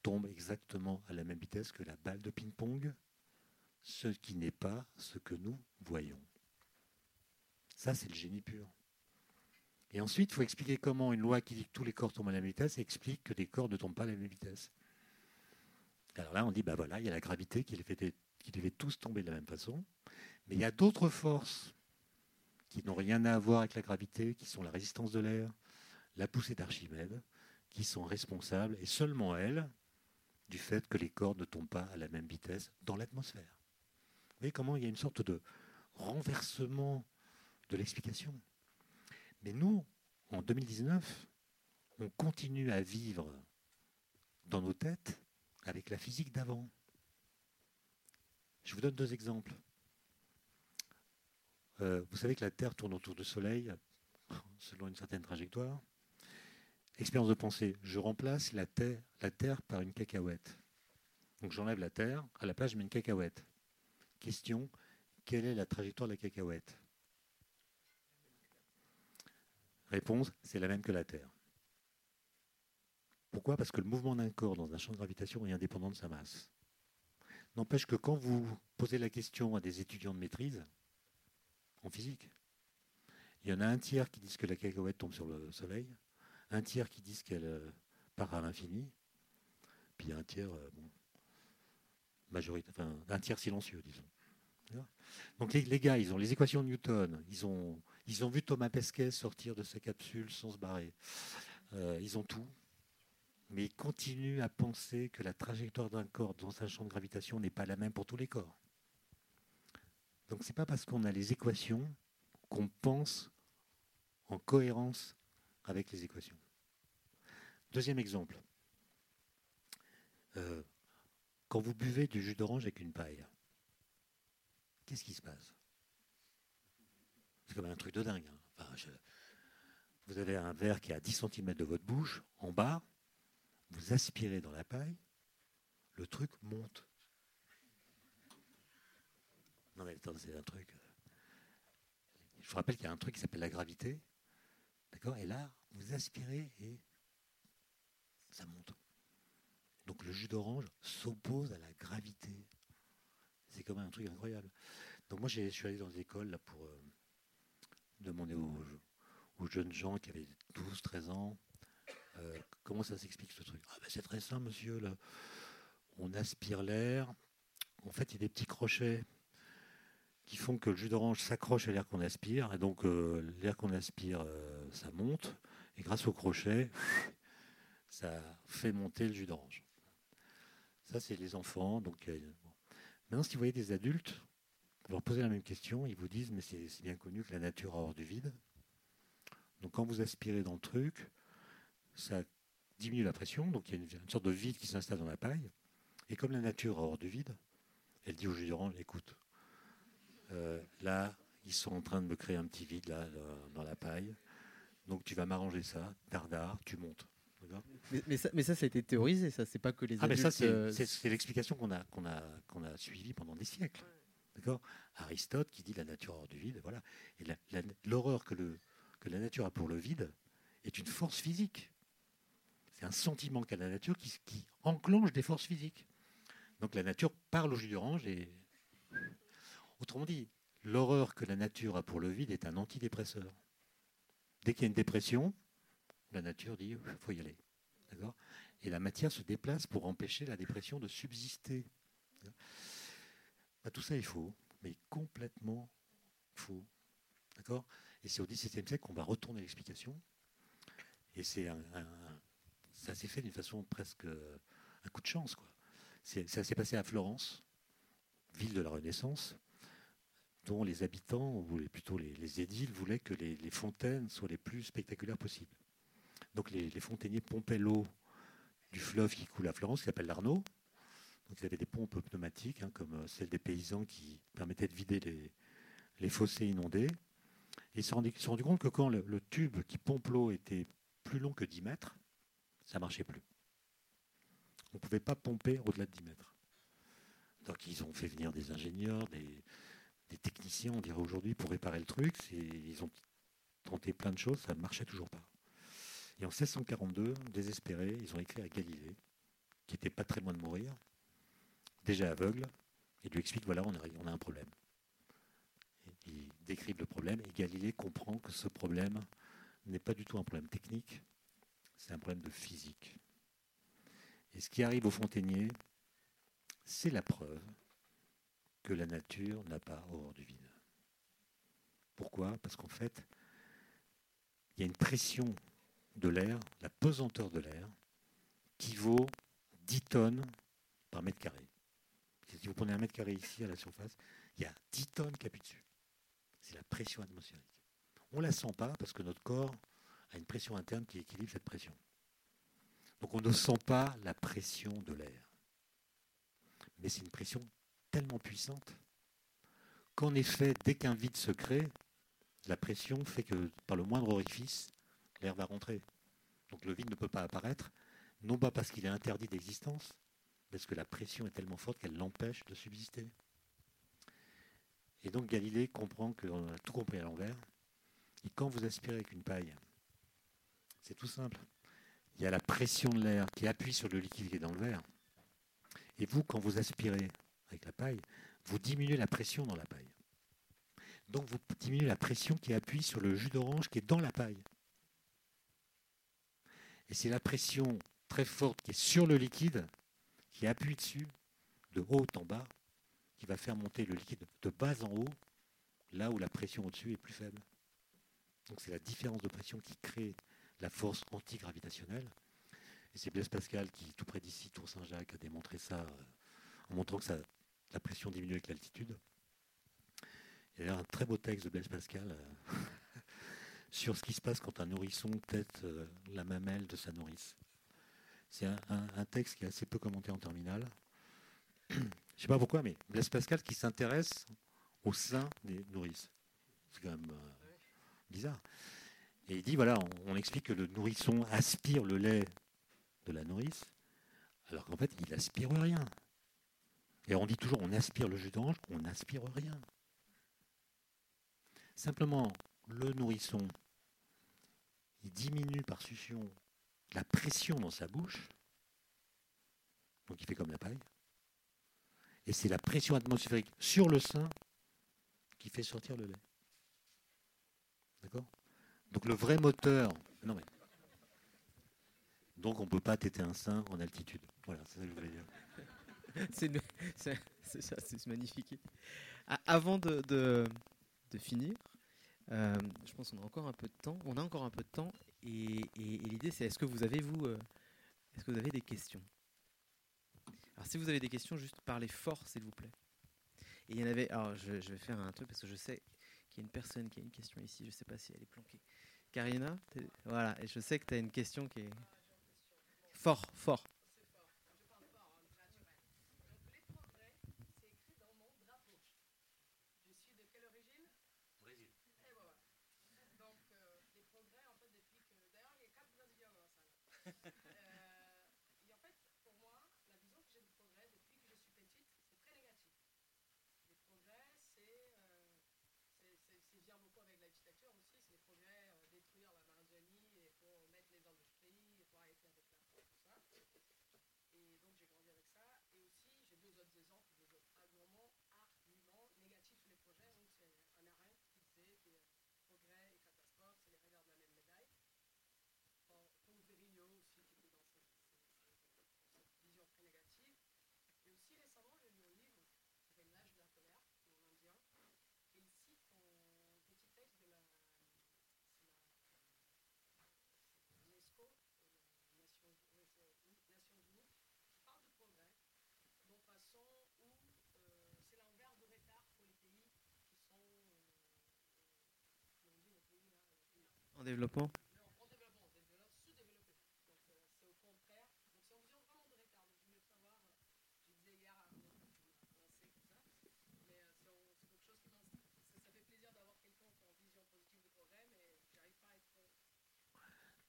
tombe exactement à la même vitesse que la balle de ping-pong, ce qui n'est pas ce que nous voyons? Ça, c'est le génie pur. Et ensuite, il faut expliquer comment une loi qui dit que tous les corps tombent à la même vitesse explique que les corps ne tombent pas à la même vitesse. Alors là, on dit, ben voilà, il y a la gravité qui les, fait, qui tous tomber de la même façon. Mais il y a d'autres forces qui n'ont rien à voir avec la gravité, qui sont la résistance de l'air, la poussée d'Archimède, qui sont responsables, et seulement elles, du fait que les corps ne tombent pas à la même vitesse dans l'atmosphère. Vous voyez comment il y a une sorte de renversement de l'explication. Mais nous, en 2019, on continue à vivre dans nos têtes avec la physique d'avant. Je vous donne deux exemples. Euh, vous savez que la Terre tourne autour du Soleil selon une certaine trajectoire. Expérience de pensée, je remplace la terre, la terre par une cacahuète. Donc j'enlève la Terre, à la place je mets une cacahuète. Question, quelle est la trajectoire de la cacahuète? Réponse, c'est la même que la Terre. Pourquoi? Parce que le mouvement d'un corps dans un champ de gravitation est indépendant de sa masse. N'empêche que quand vous posez la question à des étudiants de maîtrise, en physique, il y en a un tiers qui disent que la cacahuète tombe sur le Soleil, un tiers qui disent qu'elle euh, part à l'infini, puis un tiers, euh, bon, majorité, enfin, un tiers silencieux, disons. Donc les, les, gars, ils ont les équations de Newton, ils ont ils ont vu Thomas Pesquet sortir de sa capsule sans se barrer. Euh, ils ont tout. Mais ils continuent à penser que la trajectoire d'un corps dans un champ de gravitation n'est pas la même pour tous les corps. Donc ce n'est pas parce qu'on a les équations qu'on pense en cohérence avec les équations. Deuxième exemple. Euh, Quand vous buvez du jus d'orange avec une paille, qu'est-ce qui se passe? C'est comme un truc de dingue. Hein. Vous avez un verre qui est à 10 cm de votre bouche, en bas, vous aspirez dans la paille, le truc monte. Non mais attends, c'est un truc. Je vous rappelle qu'il y a un truc qui s'appelle la gravité. D'accord Et là, vous aspirez et ça monte. Donc le jus d'orange s'oppose à la gravité. C'est quand même un truc incroyable. Donc moi, je suis allé dans des écoles là, pour euh, demander aux, jeunes gens qui avaient 12, 13 ans euh, comment ça s'explique ce truc? Ah, ben, C'est très simple, monsieur. Là. On aspire l'air. En fait, il y a des petits crochets qui font que le jus d'orange s'accroche à l'air qu'on aspire. Et donc, euh, l'air qu'on aspire, ça monte. Et grâce au crochet, ça fait monter le jus d'orange. Ça, c'est les enfants. Donc, euh, Maintenant, si vous voyez des adultes, vous leur posez la même question, ils vous disent, mais c'est bien connu que la nature a hors du vide. Donc quand vous aspirez dans le truc, ça diminue la pression, donc il y a une, sorte de vide qui s'installe dans la paille. Et comme la nature a hors du vide, elle dit au jus d'orange, écoute, euh, là, ils sont en train de me créer un petit vide là, dans la paille. Donc tu vas m'arranger ça, dardard, tu montes. Mais, ça, mais, ça, ça, a été théorisé, ça, c'est pas que les ah, adultes... ça, euh, c'est l'explication qu'on a, qu'on a, qu'on a suivie pendant des siècles. Aristote qui dit la nature hors du vide, voilà. L'horreur que, la nature a pour le vide est une force physique. C'est un sentiment qu'a la nature qui, enclenche des forces physiques. Donc la nature parle au jus d'orange et. Autrement dit, l'horreur que la nature a pour le vide est un antidépresseur. Dès qu'il y a une dépression, la nature dit il faut y aller. Et la matière se déplace pour empêcher la dépression de subsister. Bah, tout ça est faux, mais complètement faux. D'accord? Et c'est au XVIIe siècle qu'on va retourner l'explication. Et c'est ça s'est fait d'une façon presque un coup de chance. Quoi. Ça s'est passé à Florence, ville de la Renaissance, dont les habitants, ou plutôt les, édiles, voulaient que les, les fontaines soient les plus spectaculaires possibles. Donc les, fontainiers pompaient l'eau du fleuve qui coule à Florence, qui s'appelle l'Arnaud. Ils avaient des pompes pneumatiques, hein, comme euh, celles des paysans qui permettaient de vider les, fossés inondés. Ils se sont rendus compte que quand le, tube qui pompe l'eau était plus long que 10 mètres, ça ne marchait plus. On ne pouvait pas pomper au-delà de 10 mètres. Donc ils ont fait venir des ingénieurs, des techniciens, on dirait aujourd'hui, pour réparer le truc. Ils ont tenté plein de choses, ça ne marchait toujours pas. Et en 1642, désespérés, ils ont écrit à Galilée, qui n'était pas très loin de mourir, déjà aveugle, et lui explique voilà, on a, un problème. il décrit le problème, et Galilée comprend que ce problème n'est pas du tout un problème technique, c'est un problème de physique. Et ce qui arrive au fontainier, c'est la preuve que la nature n'a pas horreur du vide. Pourquoi? Parce qu'en fait, il y a une pression de l'air, la pesanteur de l'air, qui vaut 10 tonnes par mètre carré. Si vous prenez un mètre carré ici à la surface, il y a 10 tonnes qui appuient dessus. C'est la pression atmosphérique. On ne la sent pas parce que notre corps a une pression interne qui équilibre cette pression. Donc on ne sent pas la pression de l'air. Mais c'est une pression tellement puissante qu'en effet, dès qu'un vide se crée, la pression fait que par le moindre orifice, l'air va rentrer. Donc le vide ne peut pas apparaître, non pas parce qu'il est interdit d'existence, parce que la pression est tellement forte qu'elle l'empêche de subsister. Et donc Galilée comprend qu'on a tout compris à l'envers. Et quand vous aspirez avec une paille, c'est tout simple. Il y a la pression de l'air qui appuie sur le liquide qui est dans le verre. Et vous, quand vous aspirez avec la paille, vous diminuez la pression dans la paille. Donc vous diminuez la pression qui appuie sur le jus d'orange qui est dans la paille. Et c'est la pression très forte qui est sur le liquide, qui appuie dessus, de haut en bas, qui va faire monter le liquide de bas en haut, là où la pression au-dessus est plus faible. Donc c'est la différence de pression qui crée la force antigravitationnelle. Et c'est Blaise Pascal qui, tout près d'ici, Tour Saint-Jacques, a démontré ça euh, en montrant que la pression diminue avec l'altitude. Il y a un très beau texte de Blaise Pascal euh, sur ce qui se passe quand un nourrisson tête euh, la mamelle de sa nourrice. C'est un, texte qui est assez peu commenté en terminale, je sais pas pourquoi, mais Blaise Pascal qui s'intéresse au sein des nourrices. C'est quand même euh, bizarre. Et il dit voilà, on, explique que le nourrisson aspire le lait de la nourrice, alors qu'en fait, il aspire rien. Et on dit toujours on aspire le jus d'orange, on n'aspire rien. Simplement, le nourrisson, diminue par succion la pression dans sa bouche, donc il fait comme la paille, et c'est la pression atmosphérique sur le sein qui fait sortir le lait. D'accord? Donc le vrai moteur. Non mais. Donc on ne peut pas téter un sein en altitude. Voilà, c'est ça que je voulais dire. c'est ça, c'est magnifique. Avant de, de, finir, euh, je pense qu'on a encore un peu de temps. On a encore un peu de temps. Et, l'idée, c'est est-ce que vous avez, vous, euh, est-ce que vous avez des questions? Alors, si vous avez des questions, juste parlez fort, s'il vous plaît. Et il y en avait. Alors, je, vais faire un truc parce que je sais qu'il y a une personne qui a une question ici. Je ne sais pas si elle est planquée. Karina Voilà. Et je sais que tu as une question qui est. Fort, fort. En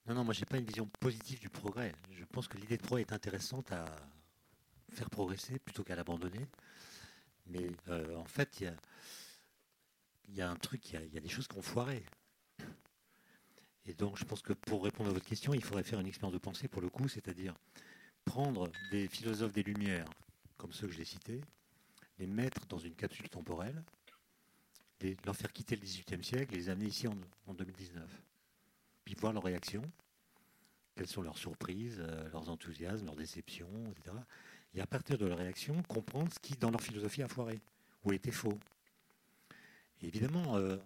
Non, non, moi j'ai pas une vision positive du progrès. Je pense que l'idée de progrès est intéressante à faire progresser plutôt qu'à l'abandonner. Mais euh, en fait, il y a, un truc, il y, y a, des choses qui ont foiré. Et donc, je pense que pour répondre à votre question, il faudrait faire une expérience de pensée pour le coup, c'est-à-dire prendre des philosophes des Lumières, comme ceux que j'ai cités, les mettre dans une capsule temporelle, les, leur faire quitter le XVIIIe siècle, les amener ici en, 2019, puis voir leurs réactions, quelles sont leurs surprises, euh, leurs enthousiasmes, leurs déceptions, etc. Et à partir de leurs réactions, comprendre ce qui, dans leur philosophie, a foiré ou était faux. Évidemment, euh,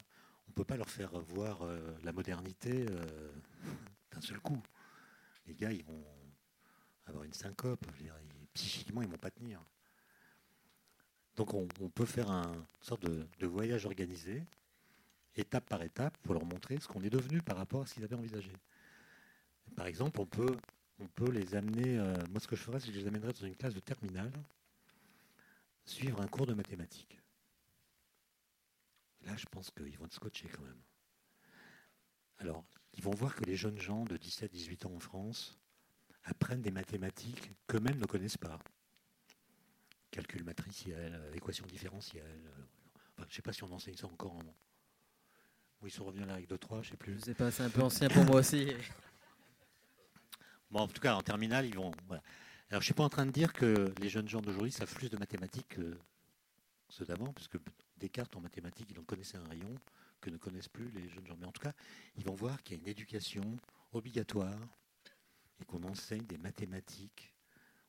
on ne peut pas leur faire voir euh, la modernité euh, d'un seul coup. Les gars, ils vont avoir une syncope. psychiquement, ils ne vont pas tenir. Donc on, peut faire un sorte de, voyage organisé, étape par étape, pour leur montrer ce qu'on est devenu par rapport à ce qu'ils avaient envisagé. Par exemple, on peut, on peut les amener, euh, moi ce que je ferais, c'est que je les amènerais dans une classe de terminale, suivre un cours de mathématiques. Là, je pense qu'ils vont être scotchés quand même. Alors, ils vont voir que les jeunes gens de 17-18 ans en France apprennent des mathématiques qu'eux-mêmes ne connaissent pas. Calcul matriciel, euh, équation différentielle. Euh, je ne sais pas si on enseigne ça encore. Ils sont revenus à la règle de 3, je ne sais plus. Je sais pas, c'est un peu ancien pour moi aussi. Bon, en tout cas, en terminale, ils vont. Alors, je ne suis pas en train de dire que les jeunes gens d'aujourd'hui savent plus de mathématiques que ceux d'avant, puisque Descartes en mathématiques, il en connaissait un rayon que ne connaissent plus les jeunes gens. Mais en tout cas, ils vont voir qu'il y a une éducation obligatoire et qu'on enseigne des mathématiques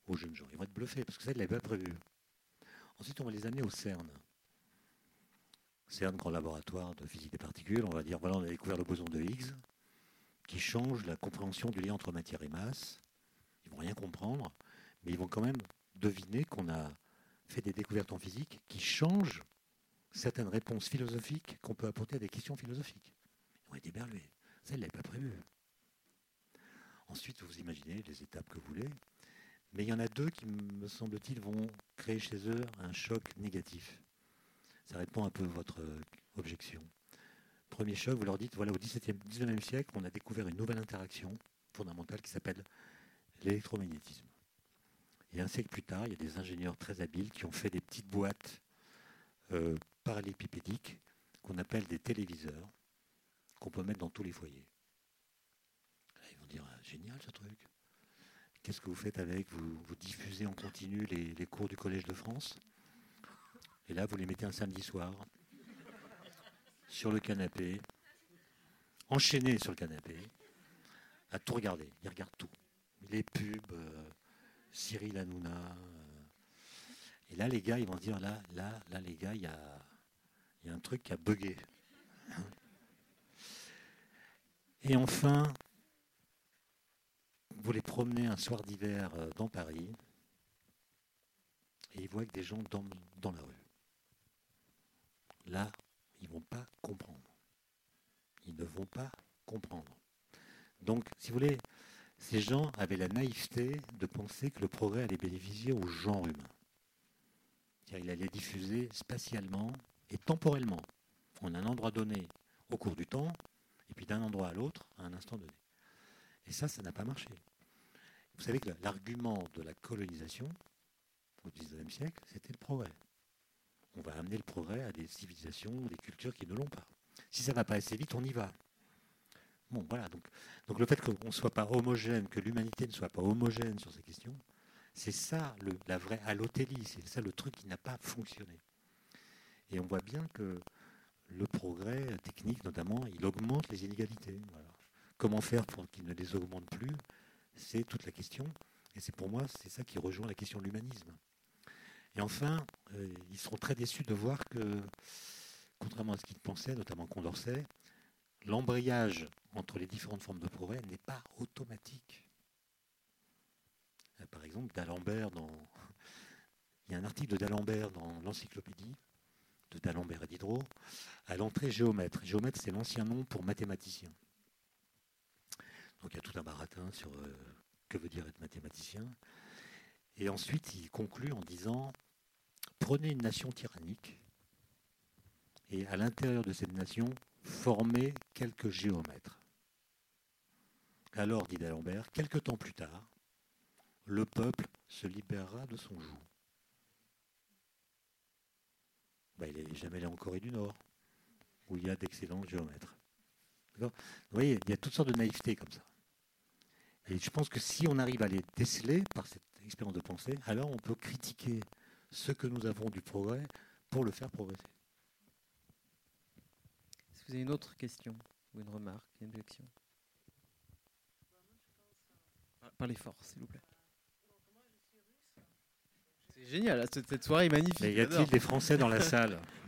aux jeunes gens. Ils vont être bluffés parce que ça, ils ne l'avaient pas prévu. Ensuite, on va les amener au CERN. CERN, grand laboratoire de physique des particules. On va dire, voilà, on a découvert le boson de Higgs qui change la compréhension du lien entre matière et masse. Ils vont rien comprendre, mais ils vont quand même deviner qu'on a fait des découvertes en physique qui changent certaines réponses philosophiques qu'on peut apporter à des questions philosophiques. Ont été berlés. Ça, il ne pas prévu. Ensuite, vous imaginez les étapes que vous voulez. Mais il y en a deux qui, me semble-t-il, vont créer chez eux un choc négatif. Ça répond un peu à votre euh, objection. Premier choc, vous leur dites, voilà, au XIXe siècle, on a découvert une nouvelle interaction fondamentale qui s'appelle l'électromagnétisme. Et un siècle plus tard, il y a des ingénieurs très habiles qui ont fait des petites boîtes euh, parallélépipédiques qu'on appelle des téléviseurs, qu'on peut mettre dans tous les foyers. ils vont dire, ah, génial ce truc. Qu'est-ce que vous faites avec? Vous, diffusez en continu les, cours du Collège de France? Et là, vous les mettez un samedi soir sur le canapé, enchaînés sur le canapé, à tout regarder. Ils regardent tout. Les pubs, euh, Cyril Hanouna. Euh. Et là, les gars, ils vont dire, là, là, là, les gars, il y a, y a un truc qui a bugué. Et enfin, vous les promenez un soir d'hiver euh, dans Paris et ils voient que des gens dans, dans la rue. Là, ils ne vont pas comprendre. Ils ne vont pas comprendre. Donc, si vous voulez, ces gens avaient la naïveté de penser que le progrès allait bénéficier au genre humain. Il allait diffuser spatialement et temporellement, en un endroit donné, au cours du temps, et puis d'un endroit à l'autre, à un instant donné. Et ça, ça n'a pas marché. Vous savez que l'argument de la colonisation, au XIXe siècle, c'était le progrès. On va amener le progrès à des civilisations, des cultures qui ne l'ont pas. Si ça ne va pas assez vite, on y va. Bon, voilà. Donc, le fait qu'on ne soit pas homogène, que l'humanité ne soit pas homogène sur ces questions, c'est ça la vraie allothélie, c'est ça le truc qui n'a pas fonctionné. Et on voit bien que le progrès technique, notamment, il augmente les inégalités. Comment faire pour qu'il ne les augmente plus C'est toute la question. Et c'est pour moi, c'est ça qui rejoint la question de l'humanisme. Et enfin, euh, ils seront très déçus de voir que, contrairement à ce qu'ils pensaient, notamment Condorcet, l'embrayage entre les différentes formes de progrès n'est pas automatique. Euh, par exemple, d'Alembert dans. Il y a un article de d'Alembert dans l'encyclopédie de d'Alembert et Diderot, à l'entrée géomètre. Géomètre, c'est l'ancien nom pour mathématicien. Donc il y a tout un baratin sur euh, que veut dire être mathématicien. Et ensuite, il conclut en disant prenez une nation tyrannique et à l'intérieur de cette nation, formez quelques géomètres. Alors, dit d'Alembert, quelque temps plus tard, le peuple se libérera de son joug. Ben, il n'est jamais allé en Corée du Nord, où il y a d'excellents géomètres. Vous voyez, il y a toutes sortes de naïvetés comme ça. Et je pense que si on arrive à les déceler par cette expérience de pensée, alors on peut critiquer ce que nous avons du progrès pour le faire progresser. Est-ce que vous avez une autre question ou une remarque, une objection? Parlez fort, s'il vous plaît. C'est génial, cette soirée est magnifique. y a-t-il des Français dans la salle?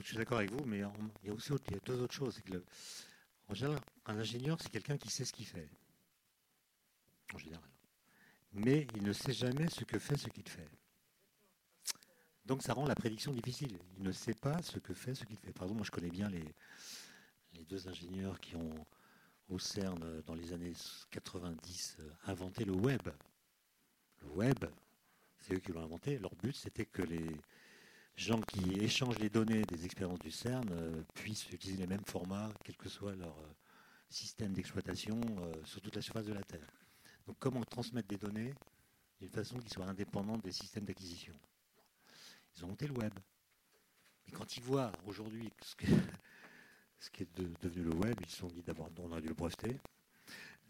je suis d'accord avec vous, mais il y a aussi deux autres choses. En général, un ingénieur, c'est quelqu'un qui sait ce qu'il fait. En général. Mais il ne sait jamais ce que fait ce qu'il fait. Donc ça rend la prédiction difficile. Il ne sait pas ce que fait ce qu'il fait. Par exemple, moi je connais bien les, les deux ingénieurs qui ont au CERN dans les années 90 inventé le web. Le web, c'est eux qui l'ont inventé. Leur but, c'était que les gens qui échangent les données des expériences du CERN puissent utiliser les mêmes formats, quel que soit leur système d'exploitation sur toute la surface de la Terre. Donc comment transmettre des données d'une façon qui soit indépendante des systèmes d'acquisition? Ils ont monté le web. Et quand ils voient aujourd'hui ce, qui est devenu le web, ils se sont dit d'abord on a dû le breveter.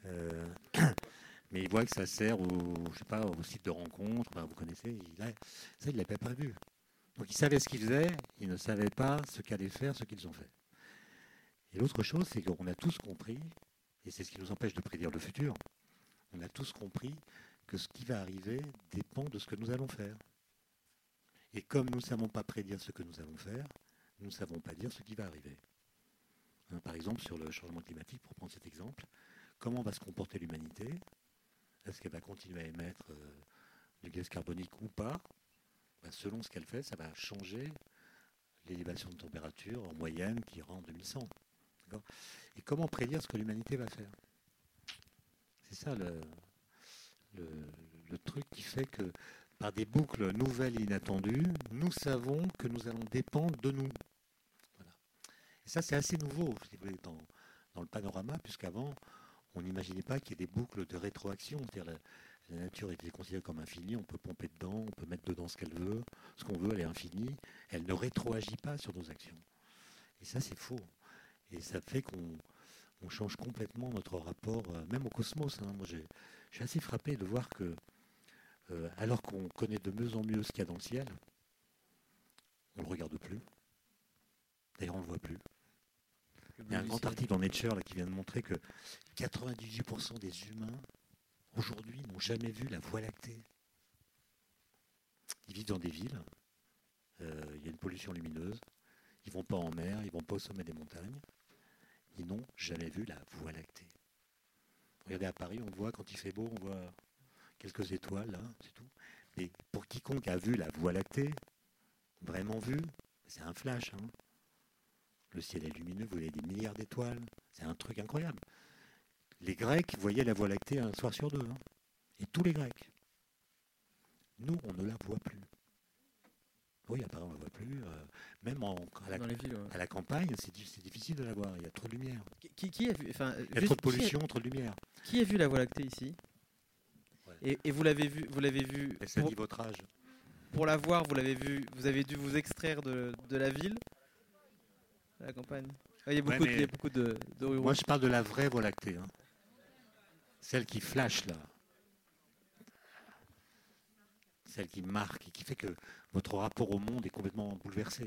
Euh, mais ils voient que ça sert au, je sais pas, au site de rencontre, vous connaissez, ça il ne l'avait pas prévu. Donc ils savaient ce qu'ils faisaient, ils ne savaient pas ce qu'allaient faire ce qu'ils ont fait. Et l'autre chose, c'est qu'on a tous compris, et c'est ce qui nous empêche de prédire le futur, on a tous compris que ce qui va arriver dépend de ce que nous allons faire. Et comme nous ne savons pas prédire ce que nous allons faire, nous ne savons pas dire ce qui va arriver. Hein, par exemple, sur le changement climatique, pour prendre cet exemple, comment va se comporter l'humanité? Est-ce qu'elle va continuer à émettre euh, du gaz carbonique ou pas? Ben, Selon ce qu'elle fait, ça va changer l'élévation de température en moyenne qui en 2100. Et comment prédire ce que l'humanité va faire? C'est ça le, le, truc qui fait que par des boucles nouvelles et inattendues, nous savons que nous allons dépendre de nous. Et ça, c'est assez nouveau, dans, dans le panorama, puisqu'avant, on n'imaginait pas qu'il y ait des boucles de rétroaction. C'est-à-dire la, nature était considérée comme infinie, on peut pomper dedans, on peut mettre dedans ce qu'elle veut, ce qu'on veut, elle est infinie. Elle ne rétroagit pas sur nos actions. Et ça, c'est faux. Et ça fait qu'on change complètement notre rapport, euh, même au cosmos. Hein. Moi, j'ai je suis assez frappé de voir que, euh, alors qu'on connaît de mieux en mieux ce qu'il y a dans le ciel, on ne le regarde plus. D'ailleurs, on ne le voit plus. Il y a un grand article dans Nature là, qui vient de montrer que 98% des humains, aujourd'hui, n'ont jamais vu la Voie lactée. Ils vivent dans des villes, euh, il y a une pollution lumineuse, ils vont pas en mer, ils vont pas au sommet des montagnes, ils n'ont jamais vu la Voie lactée. Regardez à Paris, on voit quand il fait beau, on voit quelques étoiles, là, c'est tout. Mais pour quiconque a vu la Voie lactée, vraiment vu, c'est un flash. Hein. Le ciel est lumineux, vous voyez des milliards d'étoiles, c'est un truc incroyable. Les Grecs voyaient la Voie lactée un soir sur deux, hein. et tous les Grecs. Nous, on ne la voit plus. Oui, apparemment, on ne la voit plus. Euh, même en, à, la, campagne, c'est difficile de la voir. Il y a trop de lumière. Qui, a vu, enfin, Il y a trop de pollution, trop de lumière. Qui a vu la Voie lactée ici? Et, vous l'avez vu, vous l'avez vu. Et ça dit votre âge. Pour la voir, vous l'avez vu, vous avez dû vous extraire de, la ville, de la campagne. Ah, il y a beaucoup, de, beaucoup de, Moi, je parle de la vraie Voie lactée. Hein. Celle qui flash là. Celle qui marque et qui fait que votre rapport au monde est complètement bouleversé.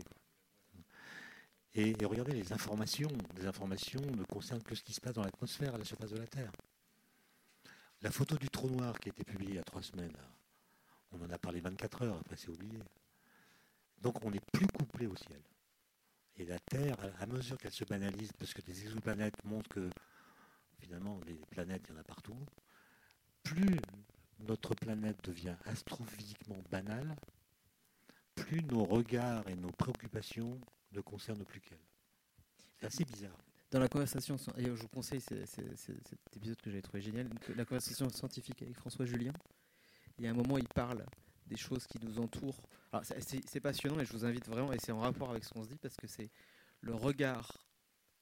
Et, regardez les informations. Les informations ne concernent que ce qui se passe dans l'atmosphère, à la surface de la Terre. La photo du trou noir qui a été publiée il y a trois semaines, on en a parlé 24 heures, après c'est oublié. Donc on n'est plus couplé au ciel. Et la Terre, à mesure qu'elle se banalise, parce que des exoplanètes montrent que finalement les planètes, il y en a partout, plus notre planète devient astrophysiquement banale, plus nos regards et nos préoccupations ne concernent plus qu'elle. C'est assez bizarre. Dans la conversation, et je vous conseille cet épisode que j'avais trouvé génial, la conversation scientifique avec François Julien, il y a un moment, il parle des choses qui nous entourent. C'est passionnant et je vous invite vraiment, et c'est en rapport avec ce qu'on se dit, parce que c'est le regard,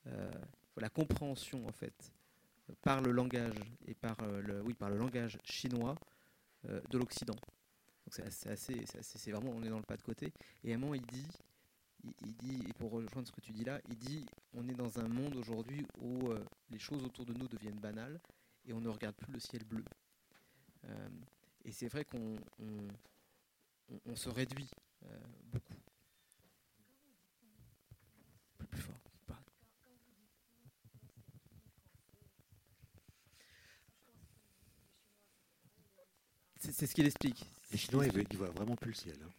euh, la compréhension en fait, par le langage et par, euh, le, oui, par le langage chinois euh, de l'Occident. C'est assez, c'est vraiment, on est dans le pas de côté. Et à il dit, il, dit, et pour rejoindre ce que tu dis là, il dit, on est dans un monde aujourd'hui où euh, les choses autour de nous deviennent banales et on ne regarde plus le ciel bleu. Et c'est vrai qu'on on, se réduit beaucoup. Plus fort. C'est ce qu'il explique. Les Chinois, ils voient vraiment plus le ciel. Hein.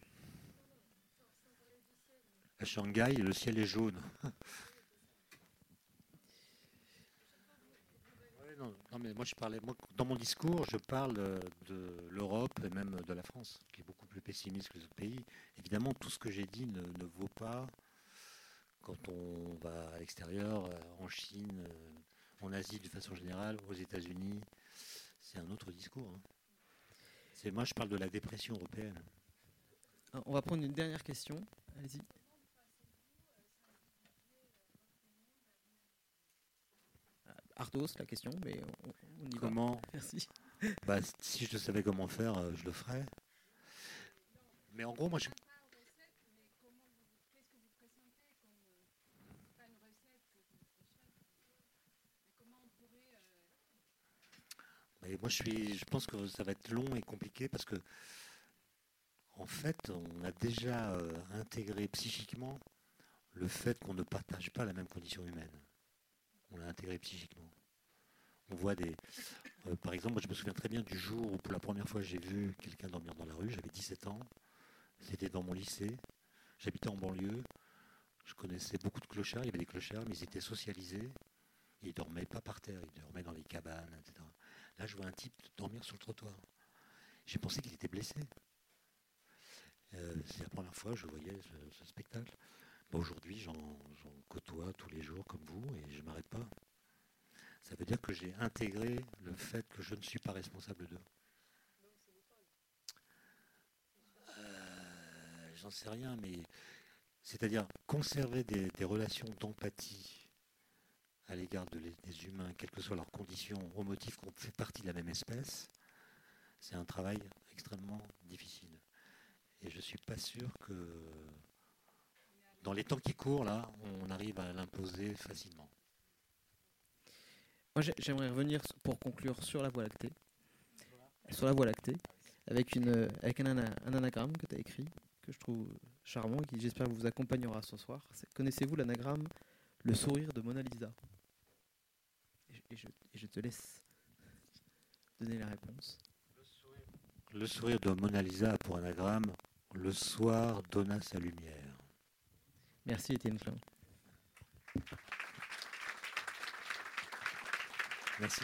À Shanghai, le ciel est jaune. non, mais moi, je parlais, dans mon discours, je parle de l'Europe et même de la France, qui est beaucoup plus pessimiste que les autres pays. Évidemment, tout ce que j'ai dit ne, vaut pas quand on va à l'extérieur, en Chine, en Asie de façon générale, aux États-Unis, c'est un autre discours. Hein. C'est moi, je parle de la dépression européenne. Ah, on va prendre une dernière question. Allez-y. Ah, Arthos, la question, mais on, y comment Merci. Bah, si je savais comment faire, euh, je le ferais. Mais en gros, moi, je, moi, je, suis, je pense que ça va être long et compliqué parce que, en fait, on a déjà euh, intégré psychiquement le fait qu'on ne partage pas la même condition humaine. On l'a intégré psychiquement. On voit des. Euh, par exemple, moi, je me souviens très bien du jour où, pour la première fois, j'ai vu quelqu'un dormir dans la rue. J'avais 17 ans. C'était dans mon lycée. J'habitais en banlieue. Je connaissais beaucoup de clochards. Il y avait des clochards, mais ils étaient socialisés. Ils ne dormaient pas par terre. Ils dormaient dans les cabanes, etc. Là, je vois un type dormir sur le trottoir. J'ai pensé qu'il était blessé. Euh, c'est la première fois que je voyais ce, spectacle. Aujourd'hui, j'en côtoie tous les jours comme vous et je ne m'arrête pas. Ça veut dire que j'ai intégré le fait que je ne suis pas responsable d'eux. Euh, j'en sais rien, mais c'est-à-dire conserver des relations d'empathie à l'égard des humains, quelles que soient leurs conditions, au motif qu'on fait partie de la même espèce, c'est un travail extrêmement difficile. Et je ne suis pas sûr que dans les temps qui courent, là, on arrive à l'imposer facilement. Moi, j'aimerais revenir pour conclure sur la Voie lactée. Sur la Voie lactée, avec, un, un anagramme que tu as écrit, que je trouve charmant et qui, j'espère, vous accompagnera ce soir. Connaissez-vous l'anagramme Le sourire de Mona Lisa et je, te laisse donner la réponse. Le sourire de Mona Lisa pour anagramme Le soir donna sa lumière. Merci Étienne Klein. Merci.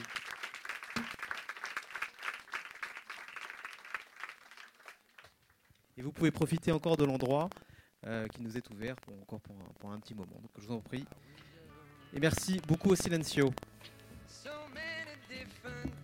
Et vous pouvez profiter encore de l'endroit euh, qui nous est ouvert pour, encore pour un, pour un petit moment. Donc je vous en prie. Et merci beaucoup au Silencio. happened